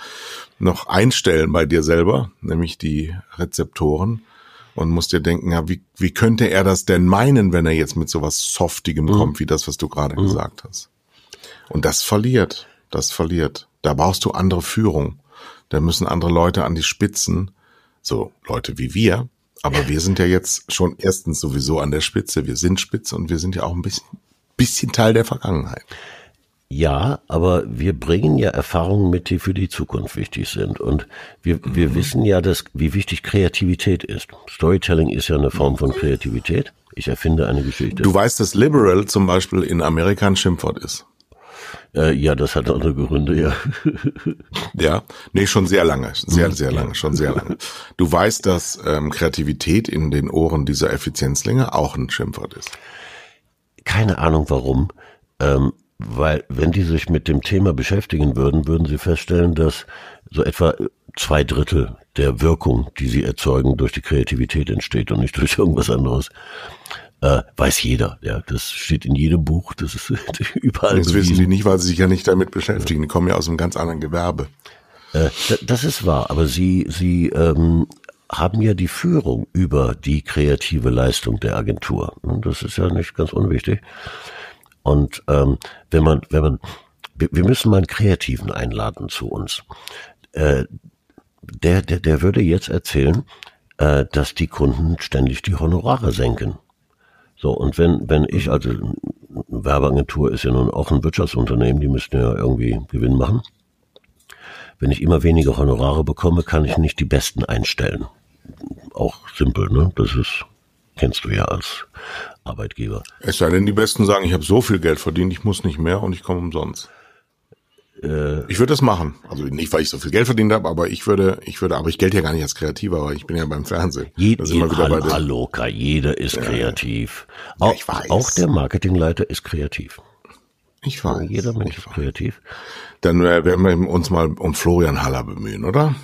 noch einstellen bei dir selber, nämlich die Rezeptoren. Und musst dir denken, ja, wie, wie könnte er das denn meinen, wenn er jetzt mit sowas Softigem mhm. kommt, wie das, was du gerade mhm. gesagt hast. Und das verliert. Das verliert. Da brauchst du andere Führung. Da müssen andere Leute an die Spitzen, so Leute wie wir, aber wir sind ja jetzt schon erstens sowieso an der Spitze. Wir sind Spitze und wir sind ja auch ein bisschen, bisschen Teil der Vergangenheit. Ja, aber wir bringen ja Erfahrungen mit, die für die Zukunft wichtig sind. Und wir, wir wissen ja, dass, wie wichtig Kreativität ist. Storytelling ist ja eine Form von Kreativität. Ich erfinde eine Geschichte. Du weißt, dass liberal zum Beispiel in Amerika ein Schimpfwort ist. Äh, ja, das hat andere Gründe, ja. ja, nee, schon sehr lange, sehr, sehr lange, schon sehr lange. Du weißt, dass ähm, Kreativität in den Ohren dieser Effizienzlinge auch ein Schimpfwort ist. Keine Ahnung warum. Ähm, weil wenn die sich mit dem Thema beschäftigen würden, würden sie feststellen, dass so etwa zwei Drittel der Wirkung, die sie erzeugen, durch die Kreativität entsteht und nicht durch irgendwas anderes. Äh, weiß jeder, ja. Das steht in jedem Buch, das ist überall. Das wissen die nicht, weil sie sich ja nicht damit beschäftigen. Die kommen ja aus einem ganz anderen Gewerbe. Äh, das ist wahr, aber sie, sie ähm, haben ja die Führung über die kreative Leistung der Agentur. Das ist ja nicht ganz unwichtig. Und ähm, wenn man, wenn man, wir müssen mal einen Kreativen einladen zu uns. Äh, der, der, der würde jetzt erzählen, äh, dass die Kunden ständig die Honorare senken. So, und wenn, wenn ich, also Werbeagentur ist ja nun auch ein Wirtschaftsunternehmen, die müssten ja irgendwie Gewinn machen. Wenn ich immer weniger Honorare bekomme, kann ich nicht die Besten einstellen. Auch simpel, ne? Das ist, kennst du ja als Arbeitgeber. Es sei denn, die Besten sagen, ich habe so viel Geld verdient, ich muss nicht mehr und ich komme umsonst. Äh, ich würde das machen. Also nicht, weil ich so viel Geld verdient habe, aber ich würde, ich würde, aber ich gelte ja gar nicht als Kreativer, aber ich bin ja beim Fernsehen. Je, je, hallo, hallo, jeder ist kreativ. Ja, auch, auch, der Marketingleiter ist kreativ. Ich weiß. Jeder Mensch ist kreativ. Dann werden wir uns mal um Florian Haller bemühen, oder?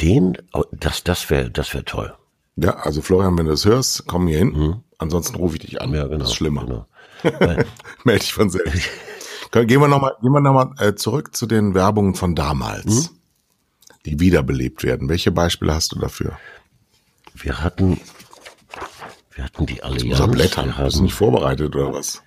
Den, das, das wäre, das wäre toll. Ja, also Florian, wenn du das hörst, komm hier hin. Mhm. Ansonsten rufe ich dich an. Ja, genau. Das ist schlimmer. Genau. Melde dich von selbst. Gehen wir nochmal, gehen wir noch mal, äh, zurück zu den Werbungen von damals, mhm. die wiederbelebt werden. Welche Beispiele hast du dafür? Wir hatten, wir hatten die Allianz. Unser Blättern. Wir Hast du nicht vorbereitet oder was?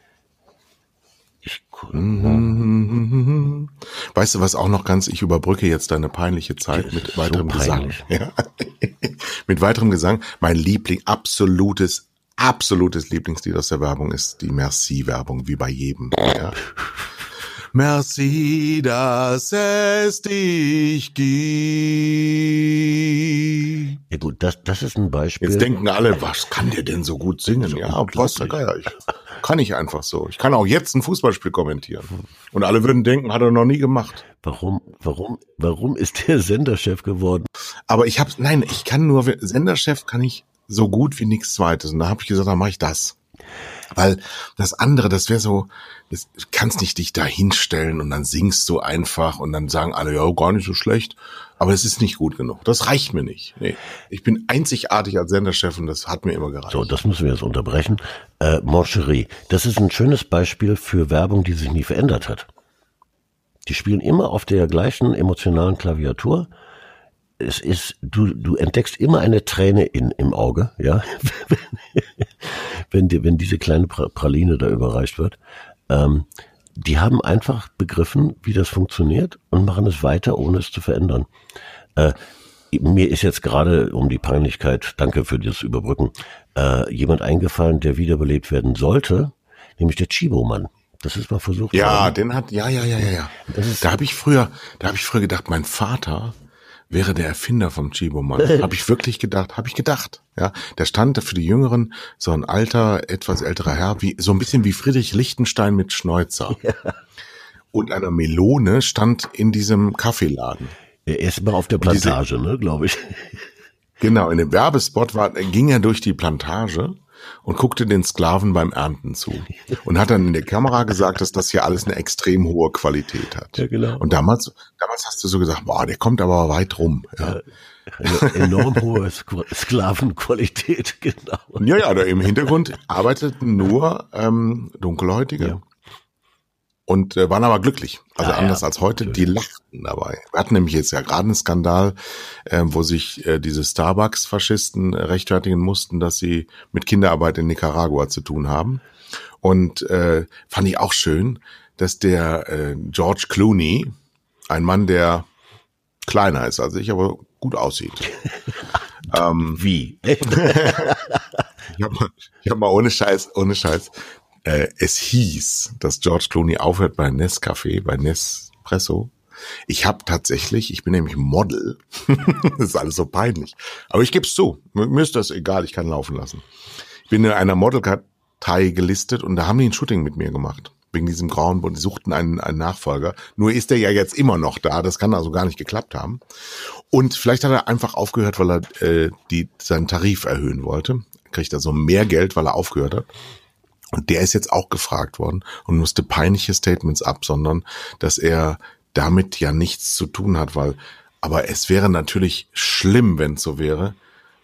Ich mhm. Weißt du, was auch noch ganz, ich überbrücke jetzt deine peinliche Zeit mit weiterem so Gesang. Ja. mit weiterem Gesang. Mein Liebling, absolutes, absolutes Lieblingslied aus der Werbung ist die Merci-Werbung, wie bei jedem. Ja. Merci, dass es dich gibt. Ja gut, das, das ist ein Beispiel. Jetzt denken alle, was kann der denn so gut singen? Ja, was der Geier. Ich, kann ich einfach so. Ich kann auch jetzt ein Fußballspiel kommentieren. Und alle würden denken, hat er noch nie gemacht. Warum, warum, warum ist der Senderchef geworden? Aber ich habe, nein, ich kann nur, Senderchef kann ich so gut wie nichts Zweites. Und da habe ich gesagt, dann mache ich das. Weil das andere, das wäre so, das kannst nicht dich da hinstellen und dann singst du einfach und dann sagen alle, ja, gar nicht so schlecht. Aber es ist nicht gut genug. Das reicht mir nicht. Nee. Ich bin einzigartig als Senderchef und das hat mir immer gereicht. So, das müssen wir jetzt unterbrechen. Äh, Moncherie, das ist ein schönes Beispiel für Werbung, die sich nie verändert hat. Die spielen immer auf der gleichen emotionalen Klaviatur es ist, du, du entdeckst immer eine Träne in, im Auge, ja, wenn, die, wenn diese kleine Praline da überreicht wird. Ähm, die haben einfach begriffen, wie das funktioniert und machen es weiter, ohne es zu verändern. Äh, mir ist jetzt gerade um die Peinlichkeit, danke für das Überbrücken, äh, jemand eingefallen, der wiederbelebt werden sollte, nämlich der Chibo-Mann. Das ist mal versucht. Ja, worden. den hat, ja, ja, ja, ja, ja. da habe ich früher, da habe ich früher gedacht, mein Vater wäre der Erfinder vom Chibo-Mann. habe ich wirklich gedacht, habe ich gedacht. Ja, der stand für die Jüngeren so ein alter, etwas älterer Herr, wie so ein bisschen wie Friedrich Lichtenstein mit Schnäuzer. Ja. Und einer Melone stand in diesem Kaffeeladen. Er ist mal auf der Plantage, diese, ne, glaube ich. Genau, in dem Werbespot war, ging er durch die Plantage und guckte den Sklaven beim Ernten zu und hat dann in der Kamera gesagt, dass das hier alles eine extrem hohe Qualität hat. Ja, genau. Und damals, damals hast du so gesagt, boah, der kommt aber weit rum. Ja. Eine enorm hohe Sklavenqualität, genau. Ja, ja, da im Hintergrund arbeiteten nur ähm, Dunkelhäutige. Ja und äh, waren aber glücklich. Also ja, anders ja, als heute, die lachten dabei. Wir hatten nämlich jetzt ja gerade einen Skandal, äh, wo sich äh, diese Starbucks-Faschisten rechtfertigen mussten, dass sie mit Kinderarbeit in Nicaragua zu tun haben. Und äh, fand ich auch schön, dass der äh, George Clooney, ein Mann, der kleiner ist als ich, aber gut aussieht. ähm, Wie? ich habe mal, ich hab mal ohne Scheiß, ohne Scheiß äh, es hieß, dass George Clooney aufhört bei Nescafé, bei Nespresso. Ich habe tatsächlich, ich bin nämlich Model. das ist alles so peinlich. Aber ich gebe es zu. Mir ist das egal, ich kann laufen lassen. Ich bin in einer Modelkartei gelistet und da haben die ein Shooting mit mir gemacht. Wegen diesem grauen Bund. Die suchten einen, einen Nachfolger. Nur ist der ja jetzt immer noch da. Das kann also gar nicht geklappt haben. Und vielleicht hat er einfach aufgehört, weil er äh, die, seinen Tarif erhöhen wollte. Kriegt also mehr Geld, weil er aufgehört hat. Und der ist jetzt auch gefragt worden und musste peinliche Statements absondern, dass er damit ja nichts zu tun hat, weil, aber es wäre natürlich schlimm, wenn es so wäre,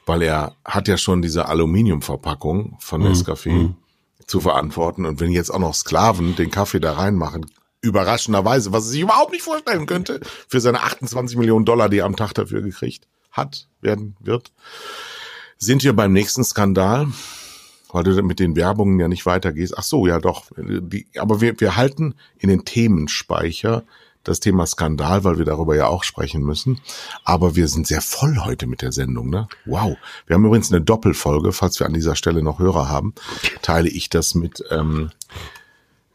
weil er hat ja schon diese Aluminiumverpackung von Nescafé mm, zu verantworten und wenn jetzt auch noch Sklaven den Kaffee da reinmachen, überraschenderweise, was er sich überhaupt nicht vorstellen könnte, für seine 28 Millionen Dollar, die er am Tag dafür gekriegt hat, werden wird, sind wir beim nächsten Skandal weil du mit den Werbungen ja nicht weitergehst. Ach so, ja doch. Die, aber wir, wir halten in den Themenspeicher das Thema Skandal, weil wir darüber ja auch sprechen müssen. Aber wir sind sehr voll heute mit der Sendung, ne? Wow. Wir haben übrigens eine Doppelfolge, falls wir an dieser Stelle noch Hörer haben, teile ich das mit. Ähm,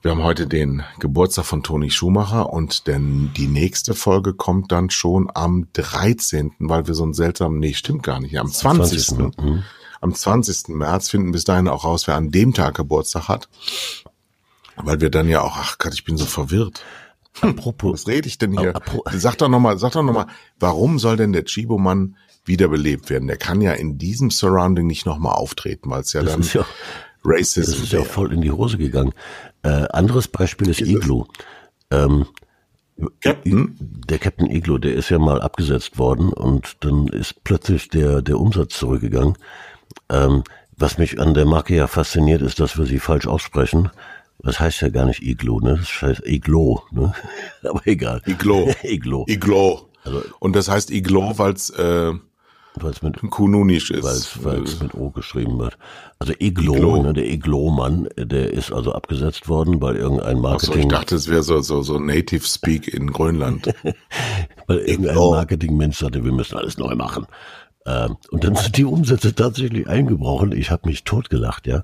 wir haben heute den Geburtstag von Toni Schumacher und denn die nächste Folge kommt dann schon am 13., weil wir so einen seltsamen, nee, stimmt gar nicht, am 20. 20. Mhm am 20. März finden bis dahin auch raus, wer an dem Tag Geburtstag hat. Weil wir dann ja auch, ach Gott, ich bin so verwirrt. Apropos. Was rede ich denn hier? Apropos. Sag doch nochmal, sag doch nochmal, warum soll denn der Chibo-Mann wiederbelebt werden? Der kann ja in diesem Surrounding nicht nochmal auftreten, weil es ja das dann ja, Racism Das ist ja voll in die Hose gegangen. Äh, anderes Beispiel ist, ist Iglu. Ähm, Captain? Der Captain Iglo, der ist ja mal abgesetzt worden und dann ist plötzlich der, der Umsatz zurückgegangen. Ähm, was mich an der Marke ja fasziniert, ist, dass wir sie falsch aussprechen. Das heißt ja gar nicht Iglo, ne? Das heißt Iglo, ne? Aber egal. Iglo. Iglo. Iglo. Also, Und das heißt Iglo, weil es äh, weil's mit Kununisch ist. Weil es mit O geschrieben wird. Also Iglo, Iglo. Ne, der Iglo-Mann, der ist also abgesetzt worden, weil irgendein Marketing. Ach so, ich dachte, es wäre so, so, so Native Speak in Grönland. weil irgendein Marketingmensch sagte, wir müssen alles neu machen. Ähm, und dann sind die Umsätze tatsächlich eingebrochen. Ich habe mich totgelacht, ja.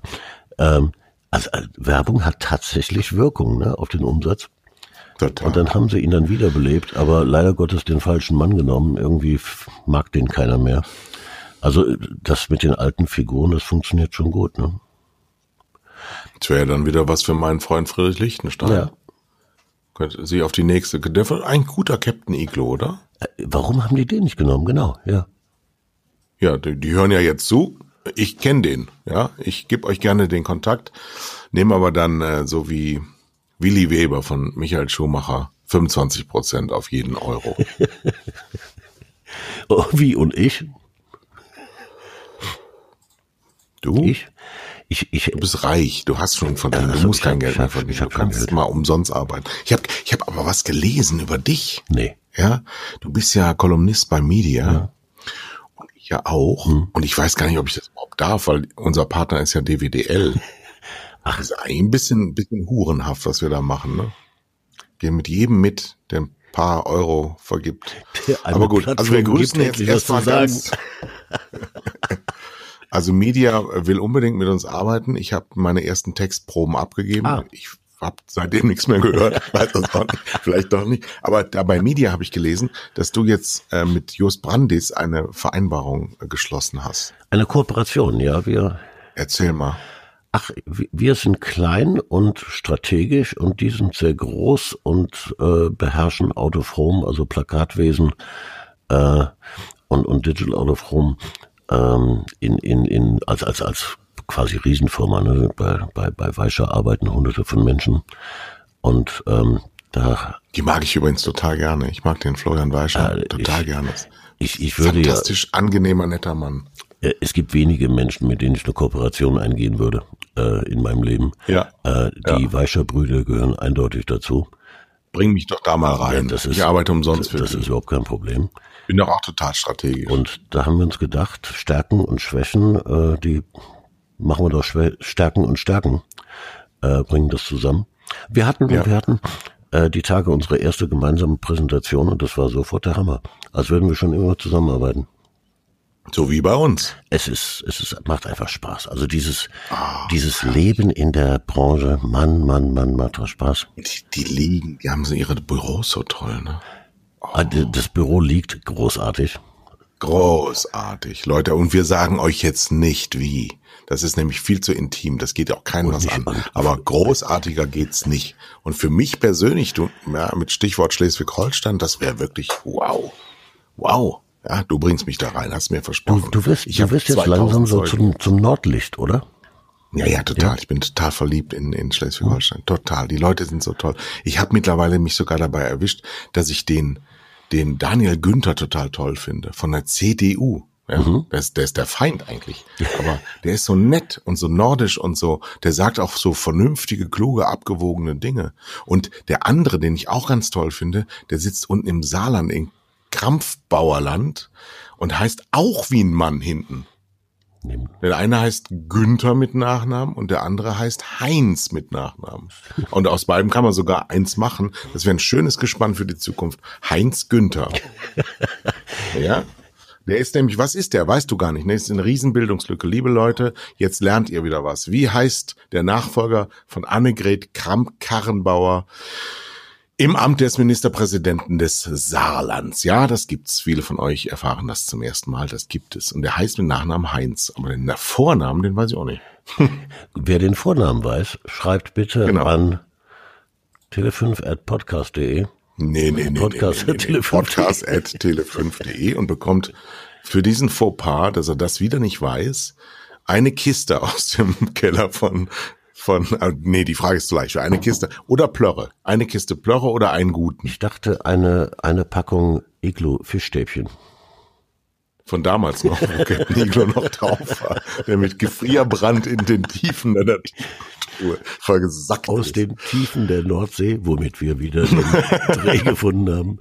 Ähm, also, also Werbung hat tatsächlich Wirkung ne, auf den Umsatz. Total. Und dann haben sie ihn dann wiederbelebt, aber leider Gottes den falschen Mann genommen. Irgendwie mag den keiner mehr. Also das mit den alten Figuren, das funktioniert schon gut. Ne? Das wäre ja dann wieder was für meinen Freund Friedrich Lichtenstein. Ja. Könnte sie auf die nächste. Der war ein guter Captain Iglo, oder? Äh, warum haben die den nicht genommen? Genau, ja. Ja, die, die hören ja jetzt zu. Ich kenne den, ja. Ich gebe euch gerne den Kontakt, nehme aber dann äh, so wie Willi Weber von Michael Schumacher 25 Prozent auf jeden Euro. oh, wie und ich? Du? Ich? Ich, ich, du bist reich, du hast schon verdient, ja, du musst kein Geld mehr verdienen, du kannst mal umsonst arbeiten. Ich habe ich hab aber was gelesen über dich. Nee. Ja, du bist ja Kolumnist bei Media. Ja ja auch. Hm. Und ich weiß gar nicht, ob ich das überhaupt darf, weil unser Partner ist ja DWDL. Ach, ist eigentlich ein bisschen, ein bisschen hurenhaft, was wir da machen, ne? Gehen mit jedem mit, der ein paar Euro vergibt. Aber gut, also wir grüßen jetzt erstmal ganz. also Media will unbedingt mit uns arbeiten. Ich habe meine ersten Textproben abgegeben. Ah. Ich habe seitdem nichts mehr gehört. Weiß das auch nicht. Vielleicht doch nicht. Aber da bei Media habe ich gelesen, dass du jetzt äh, mit Just Brandis eine Vereinbarung äh, geschlossen hast. Eine Kooperation, ja. Wir. Erzähl mal. Ach, wir sind klein und strategisch und die sind sehr groß und äh, beherrschen Out of Home, also Plakatwesen äh, und, und Digital Out of Home ähm, in, in, in, als, als, als quasi Riesenfirma. Ne? Bei, bei, bei Weischer arbeiten hunderte von Menschen. Und ähm, da. Die mag ich übrigens total gerne. Ich mag den Florian Weischer äh, total ich, gerne. Ich, ich würde Fantastisch ja, angenehmer, netter Mann. Es gibt wenige Menschen, mit denen ich eine Kooperation eingehen würde äh, in meinem Leben. Ja. Äh, die ja. Weischer-Brüder gehören eindeutig dazu. Bring mich doch da mal rein. Ja, das ist, ich arbeite umsonst für Das dich. ist überhaupt kein Problem. Bin doch auch total strategisch. Und da haben wir uns gedacht, Stärken und Schwächen, äh, die machen wir doch Stärken und Stärken, äh, bringen das zusammen. Wir hatten, ja. wir hatten äh, die Tage unsere erste gemeinsame Präsentation und das war sofort der Hammer. Als würden wir schon immer zusammenarbeiten. So wie bei uns. Es ist, es ist, macht einfach Spaß. Also dieses, oh, dieses Leben in der Branche, Mann, Mann, Mann, macht doch Spaß. Die, die liegen, die haben so ihre Büros so toll, ne? Oh. Das Büro liegt großartig. Großartig, Leute. Und wir sagen euch jetzt nicht wie. Das ist nämlich viel zu intim. Das geht auch keinem was an. Aber großartiger geht's nicht. Und für mich persönlich, du, ja, mit Stichwort Schleswig-Holstein, das wäre wirklich wow. Wow. Ja, du bringst mich da rein, hast mir versprochen. Du, du wirst, ich du wirst jetzt langsam so zum, zum Nordlicht, oder? Ja, ja, total. Ja. Ich bin total verliebt in, in Schleswig-Holstein. Total. Die Leute sind so toll. Ich habe mittlerweile mich sogar dabei erwischt, dass ich den, den Daniel Günther total toll finde, von der CDU. Ja, mhm. der, ist, der ist der Feind eigentlich. Aber der ist so nett und so nordisch und so, der sagt auch so vernünftige, kluge, abgewogene Dinge. Und der andere, den ich auch ganz toll finde, der sitzt unten im Saarland in Krampfbauerland und heißt auch wie ein Mann hinten. Der eine heißt Günther mit Nachnamen und der andere heißt Heinz mit Nachnamen. Und aus beiden kann man sogar eins machen. Das wäre ein schönes Gespann für die Zukunft. Heinz Günther. ja? Der ist nämlich, was ist der? Weißt du gar nicht. Ne? Ist eine Riesenbildungslücke. Liebe Leute, jetzt lernt ihr wieder was. Wie heißt der Nachfolger von Annegret Kramp-Karrenbauer? im Amt des Ministerpräsidenten des Saarlands. Ja, das gibt's. Viele von euch erfahren das zum ersten Mal. Das gibt es. Und der heißt mit Nachnamen Heinz. Aber den Vornamen, den weiß ich auch nicht. Wer den Vornamen weiß, schreibt bitte genau. an tele5.podcast.de. Nee, nee, nee. Podcast, nee, nee, nee, Podcast at tele5.de und bekommt für diesen Fauxpas, dass er das wieder nicht weiß, eine Kiste aus dem Keller von von, äh, nee, die Frage ist zu leicht. Eine Kiste oder Plörre. Eine Kiste Plörre oder einen guten. Ich dachte eine, eine Packung Iglo Fischstäbchen. Von damals noch, wo Captain Iglo noch drauf war. Der mit Gefrierbrand in den Tiefen der Natur vergesackt Aus ist. den Tiefen der Nordsee, womit wir wieder den Dreh gefunden haben,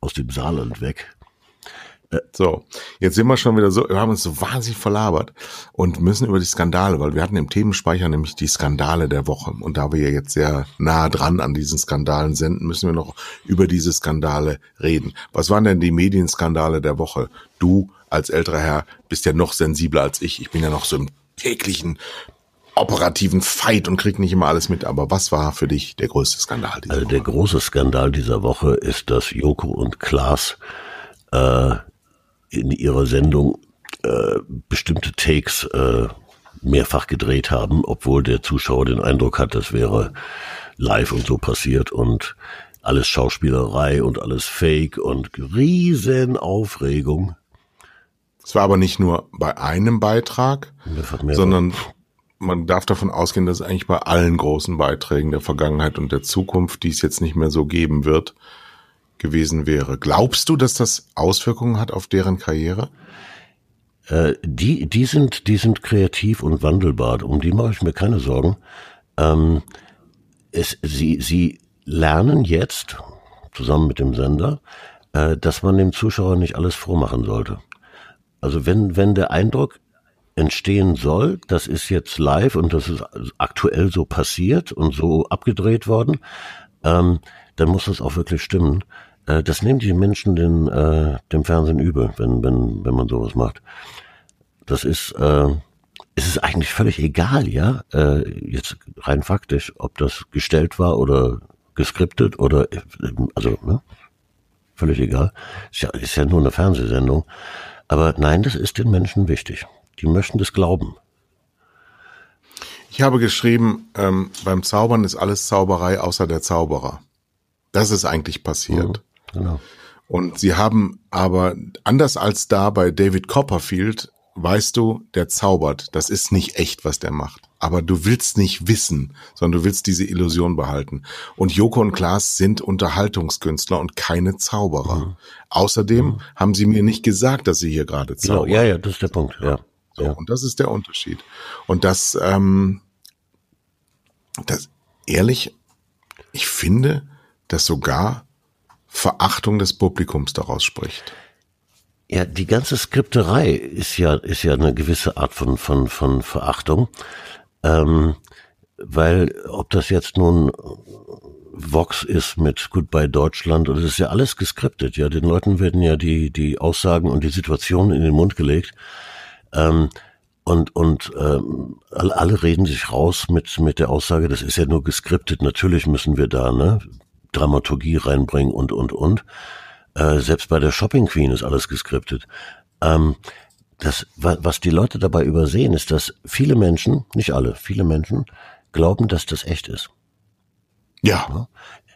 aus dem Saarland weg. So, jetzt sind wir schon wieder so, wir haben uns so wahnsinnig verlabert und müssen über die Skandale, weil wir hatten im Themenspeicher nämlich die Skandale der Woche. Und da wir jetzt sehr nah dran an diesen Skandalen sind, müssen wir noch über diese Skandale reden. Was waren denn die Medienskandale der Woche? Du als älterer Herr bist ja noch sensibler als ich. Ich bin ja noch so im täglichen operativen Fight und krieg nicht immer alles mit. Aber was war für dich der größte Skandal dieser also Woche? Der große Skandal dieser Woche ist, dass Joko und Klaas äh, in ihrer Sendung äh, bestimmte Takes äh, mehrfach gedreht haben, obwohl der Zuschauer den Eindruck hat, das wäre live und so passiert und alles Schauspielerei und alles Fake und riesen Aufregung. Es war aber nicht nur bei einem Beitrag, sondern man darf davon ausgehen, dass eigentlich bei allen großen Beiträgen der Vergangenheit und der Zukunft, die es jetzt nicht mehr so geben wird, gewesen wäre. Glaubst du, dass das Auswirkungen hat auf deren Karriere? Äh, die, die sind, die sind kreativ und wandelbar. Um die mache ich mir keine Sorgen. Ähm, es, sie, sie lernen jetzt zusammen mit dem Sender, äh, dass man dem Zuschauer nicht alles vormachen sollte. Also wenn, wenn der Eindruck entstehen soll, das ist jetzt live und das ist aktuell so passiert und so abgedreht worden, ähm, dann muss das auch wirklich stimmen. Äh, das nehmen die Menschen den, äh, dem Fernsehen übel, wenn, wenn, wenn man sowas macht. Das ist, äh, es ist eigentlich völlig egal, ja, äh, jetzt rein faktisch, ob das gestellt war oder geskriptet oder, also, ne? Völlig egal. Ist ja, ist ja nur eine Fernsehsendung. Aber nein, das ist den Menschen wichtig. Die möchten das glauben. Ich habe geschrieben, ähm, beim Zaubern ist alles Zauberei außer der Zauberer. Das ist eigentlich passiert. Genau. Und sie haben aber, anders als da bei David Copperfield, weißt du, der zaubert. Das ist nicht echt, was der macht. Aber du willst nicht wissen, sondern du willst diese Illusion behalten. Und Joko und Klaas sind Unterhaltungskünstler und keine Zauberer. Mhm. Außerdem mhm. haben sie mir nicht gesagt, dass sie hier gerade genau, zaubern. Genau, ja, ja, das ist der Punkt, ja. So, ja. Und das ist der Unterschied. Und das, ähm, das, ehrlich, ich finde, dass sogar Verachtung des Publikums daraus spricht. Ja, die ganze Skripterei ist ja, ist ja eine gewisse Art von, von, von Verachtung. Ähm, weil ob das jetzt nun Vox ist mit Goodbye Deutschland und es ist ja alles geskriptet. Ja, den Leuten werden ja die die Aussagen und die Situationen in den Mund gelegt. Ähm, und und ähm, alle, reden sich raus mit mit der Aussage, das ist ja nur geskriptet. Natürlich müssen wir da ne Dramaturgie reinbringen und und und. Äh, selbst bei der Shopping Queen ist alles geskriptet. Ähm, das, was die Leute dabei übersehen, ist, dass viele Menschen, nicht alle, viele Menschen glauben, dass das echt ist. Ja,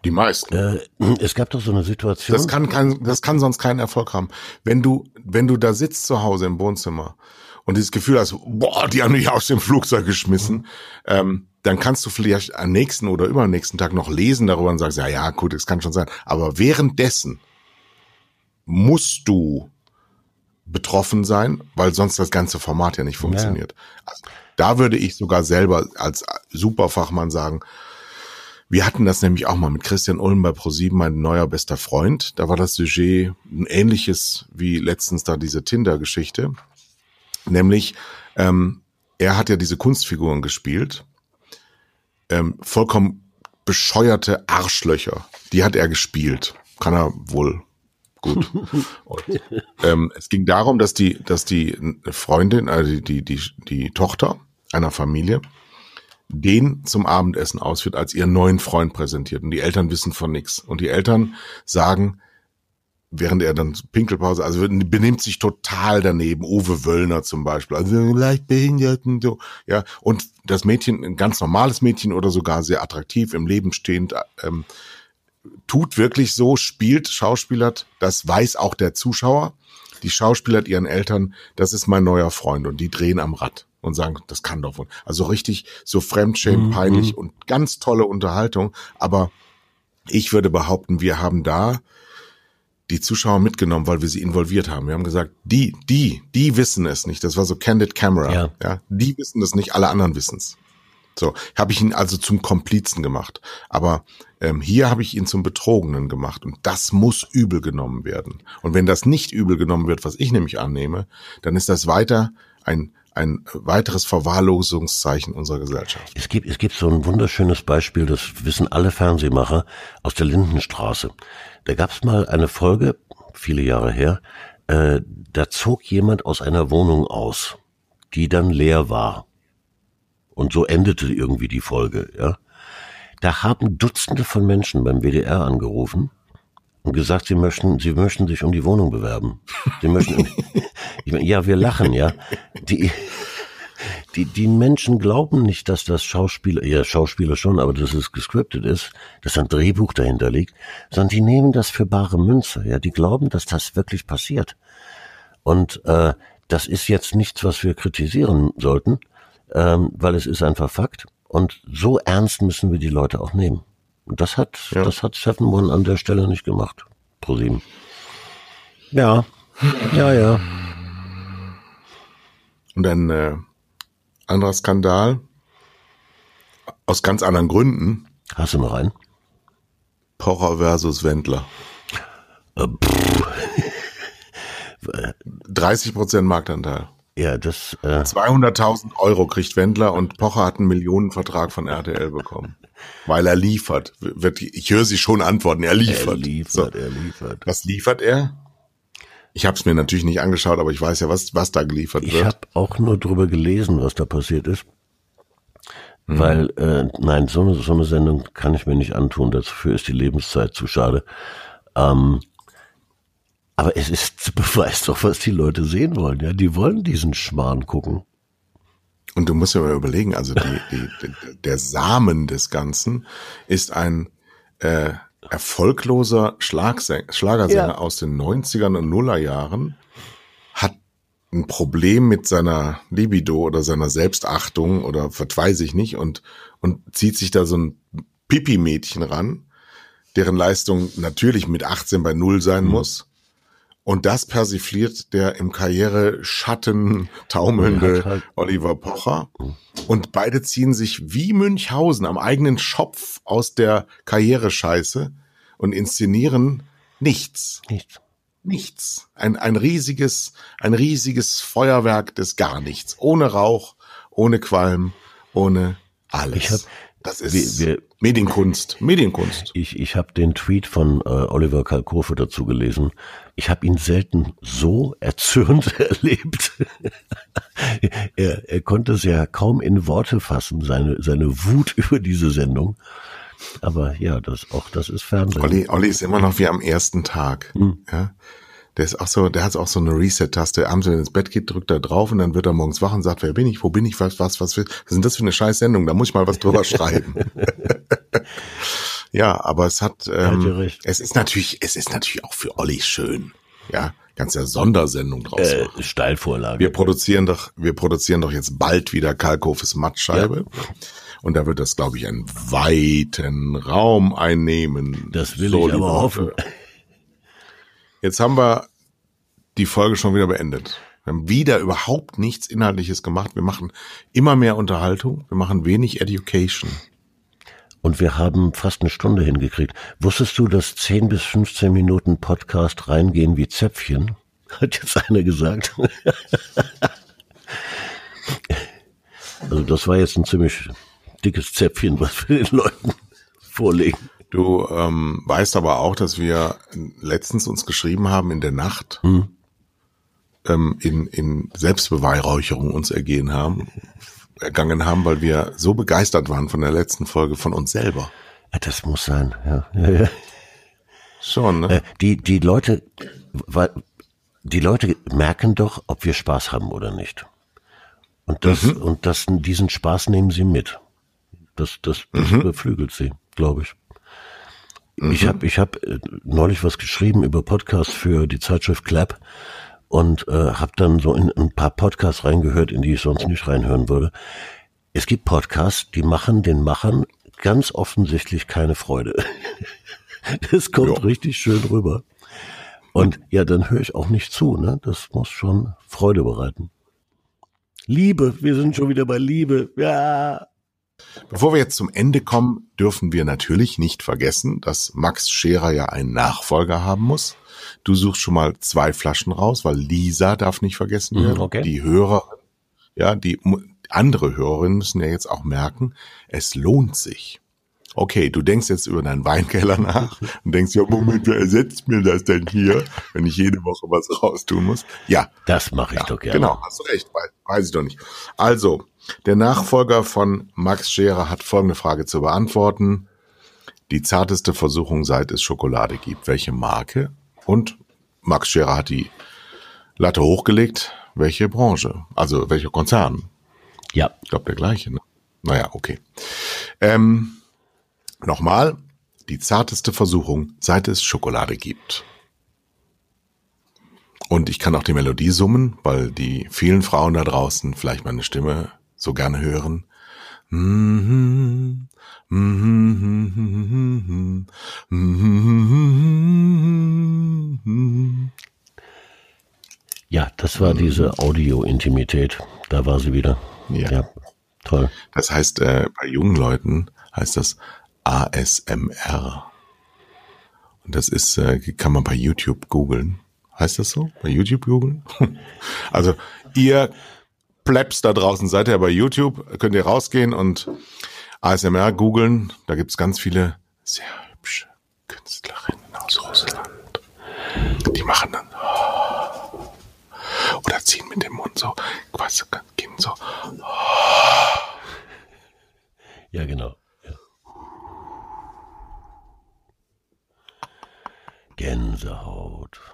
die meisten. Äh, es gab doch so eine Situation. Das kann, kein, das kann sonst keinen Erfolg haben. Wenn du, wenn du da sitzt zu Hause im Wohnzimmer und dieses Gefühl hast, boah, die haben mich aus dem Flugzeug geschmissen, mhm. ähm, dann kannst du vielleicht am nächsten oder übernächsten Tag noch lesen darüber und sagst, ja, ja, gut, das kann schon sein. Aber währenddessen musst du betroffen sein, weil sonst das ganze Format ja nicht funktioniert. Ja. Also, da würde ich sogar selber als Superfachmann sagen, wir hatten das nämlich auch mal mit Christian Ulm bei ProSieben, mein neuer bester Freund. Da war das Sujet ein ähnliches wie letztens da diese Tinder-Geschichte. Nämlich, ähm, er hat ja diese Kunstfiguren gespielt. Ähm, vollkommen bescheuerte Arschlöcher. Die hat er gespielt. Kann er wohl gut. Und, ähm, es ging darum, dass die, dass die Freundin, also die, die, die, die Tochter einer Familie, den zum Abendessen ausführt, als ihren neuen Freund präsentiert. Und die Eltern wissen von nichts. Und die Eltern sagen, während er dann Pinkelpause, also benimmt sich total daneben. Uwe Wöllner zum Beispiel, also leicht behinderten, so, ja. Und das Mädchen, ein ganz normales Mädchen oder sogar sehr attraktiv, im Leben stehend, ähm, tut wirklich so, spielt, schauspielert, das weiß auch der Zuschauer. Die schauspielert ihren Eltern, das ist mein neuer Freund und die drehen am Rad und sagen, das kann doch wohl. Also richtig so Fremdschämen, mhm. peinlich und ganz tolle Unterhaltung. Aber ich würde behaupten, wir haben da die Zuschauer mitgenommen, weil wir sie involviert haben. Wir haben gesagt, die, die, die wissen es nicht. Das war so Candid Camera. Ja. ja die wissen es nicht, alle anderen wissen es. So, habe ich ihn also zum Komplizen gemacht. Aber ähm, hier habe ich ihn zum Betrogenen gemacht. Und das muss übel genommen werden. Und wenn das nicht übel genommen wird, was ich nämlich annehme, dann ist das weiter ein ein weiteres Verwahrlosungszeichen unserer Gesellschaft. Es gibt, es gibt so ein wunderschönes Beispiel, das wissen alle Fernsehmacher aus der Lindenstraße. Da gab es mal eine Folge, viele Jahre her, äh, da zog jemand aus einer Wohnung aus, die dann leer war. Und so endete irgendwie die Folge, ja. Da haben Dutzende von Menschen beim WDR angerufen und gesagt, sie möchten, sie möchten sich um die Wohnung bewerben. Sie möchten, ich meine, ja, wir lachen, ja. Die, die, die Menschen glauben nicht, dass das Schauspieler, ja, Schauspieler schon, aber dass es gescriptet ist, dass ein Drehbuch dahinter liegt, sondern die nehmen das für bare Münze, ja. Die glauben, dass das wirklich passiert. Und äh, das ist jetzt nichts, was wir kritisieren sollten, ähm, weil es ist einfach Fakt. Und so ernst müssen wir die Leute auch nehmen. Und das hat, ja. das hat Seven One an der Stelle nicht gemacht. Pro sieben. Ja. Ja, ja. Und ein äh, anderer Skandal aus ganz anderen Gründen. Hast du noch einen? Pocher versus Wendler. Äh, 30 Prozent Marktanteil. Ja, das. Äh 200.000 Euro kriegt Wendler und Pocher hat einen Millionenvertrag von RTL bekommen. Weil er liefert. Ich höre sie schon antworten. Er liefert. Er liefert, so. er liefert. Was liefert er? Ich habe es mir natürlich nicht angeschaut, aber ich weiß ja, was, was da geliefert ich wird. Ich habe auch nur drüber gelesen, was da passiert ist. Mhm. Weil, äh, nein, so eine, so eine Sendung kann ich mir nicht antun. Dafür ist die Lebenszeit zu schade. Ähm, aber es ist Beweis doch, was die Leute sehen wollen. Ja, die wollen diesen Schmarrn gucken. Und du musst ja mal überlegen, also die, die, der Samen des Ganzen ist ein äh, erfolgloser Schlagsänger, Schlagersänger ja. aus den 90ern und Nullerjahren, hat ein Problem mit seiner Libido oder seiner Selbstachtung oder was weiß ich nicht und, und zieht sich da so ein Pipi-Mädchen ran, deren Leistung natürlich mit 18 bei Null sein mhm. muss und das persifliert der im Karriere-Schatten taumelnde halt Oliver Pocher. Und beide ziehen sich wie Münchhausen am eigenen Schopf aus der Karrierescheiße und inszenieren nichts. Nichts. Nichts. Ein, ein riesiges, ein riesiges Feuerwerk des gar nichts. Ohne Rauch, ohne Qualm, ohne alles. Ich hab, Das ist wir, wir, Medienkunst. Medienkunst. Ich, ich habe den Tweet von äh, Oliver Kalkofe dazu gelesen. Ich habe ihn selten so erzürnt erlebt. er, er konnte es ja kaum in Worte fassen, seine, seine Wut über diese Sendung. Aber ja, das, auch das ist Fernsehen. Olli, Olli ist immer noch wie am ersten Tag. Hm. Ja? Der ist auch so, der hat auch so eine Reset-Taste. Abends, wenn er ins Bett geht, drückt er drauf und dann wird er morgens wach und sagt, wer bin ich, wo bin ich, was, was, was, was ist das für eine scheiß Sendung? Da muss ich mal was drüber schreiben. ja, aber es hat, ähm, es ist natürlich, es ist natürlich auch für Olli schön. Ja, ganz ja Sondersendung draus. Äh, Steilvorlage. Wir produzieren doch, wir produzieren doch jetzt bald wieder Kalkhofes Mattscheibe. Ja. Und da wird das, glaube ich, einen weiten Raum einnehmen. Das will so, ich aber hoffen. Jetzt haben wir die Folge schon wieder beendet. Wir haben wieder überhaupt nichts Inhaltliches gemacht. Wir machen immer mehr Unterhaltung. Wir machen wenig Education. Und wir haben fast eine Stunde hingekriegt. Wusstest du, dass 10 bis 15 Minuten Podcast reingehen wie Zäpfchen? Hat jetzt einer gesagt. also das war jetzt ein ziemlich dickes Zäpfchen, was wir den Leuten vorlegen. Du ähm, weißt aber auch, dass wir letztens uns geschrieben haben in der Nacht, hm. ähm, in, in Selbstbeweihräucherung uns ergehen haben, ergangen haben, weil wir so begeistert waren von der letzten Folge von uns selber. Ja, das muss sein, ja. Schon, ne? Äh, die, die Leute, die Leute merken doch, ob wir Spaß haben oder nicht. Und das, mhm. und das, diesen Spaß nehmen sie mit. Das, das, das mhm. beflügelt sie, glaube ich. Mhm. Ich habe ich hab äh, neulich was geschrieben über Podcasts für die Zeitschrift Clap und äh, habe dann so in ein paar Podcasts reingehört, in die ich sonst nicht reinhören würde. Es gibt Podcasts, die machen den Machern ganz offensichtlich keine Freude. das kommt ja. richtig schön rüber. Und ja, dann höre ich auch nicht zu. Ne? Das muss schon Freude bereiten. Liebe, wir sind schon wieder bei Liebe. Ja. Bevor wir jetzt zum Ende kommen, dürfen wir natürlich nicht vergessen, dass Max Scherer ja einen Nachfolger haben muss. Du suchst schon mal zwei Flaschen raus, weil Lisa darf nicht vergessen werden. Okay. Die Hörer, ja, die andere Hörerinnen müssen ja jetzt auch merken, es lohnt sich. Okay, du denkst jetzt über deinen Weinkeller nach und denkst, ja, Moment, wer ersetzt mir das denn hier, wenn ich jede Woche was raustun muss? Ja. Das mache ich ja, doch gerne. Genau, hast du recht, weiß, weiß ich doch nicht. Also, der Nachfolger von Max Scherer hat folgende Frage zu beantworten. Die zarteste Versuchung, seit es Schokolade gibt. Welche Marke? Und Max Scherer hat die Latte hochgelegt. Welche Branche? Also welcher Konzern? Ja. Ich glaube der gleiche. Ne? Naja, okay. Ähm, Nochmal, die zarteste Versuchung, seit es Schokolade gibt. Und ich kann auch die Melodie summen, weil die vielen Frauen da draußen vielleicht meine Stimme so gerne hören. Ja, das war diese Audio-Intimität. Da war sie wieder. Ja. ja. Toll. Das heißt, äh, bei jungen Leuten heißt das ASMR. Und das ist, äh, kann man bei YouTube googeln. Heißt das so? Bei YouTube googeln? also ihr Plebs da draußen seid ihr bei YouTube, könnt ihr rausgehen und ASMR googeln. Da gibt's ganz viele sehr hübsche Künstlerinnen aus Russland. Die machen dann oder ziehen mit dem Mund so, quasi gehen so. Ja, genau. Gänsehaut.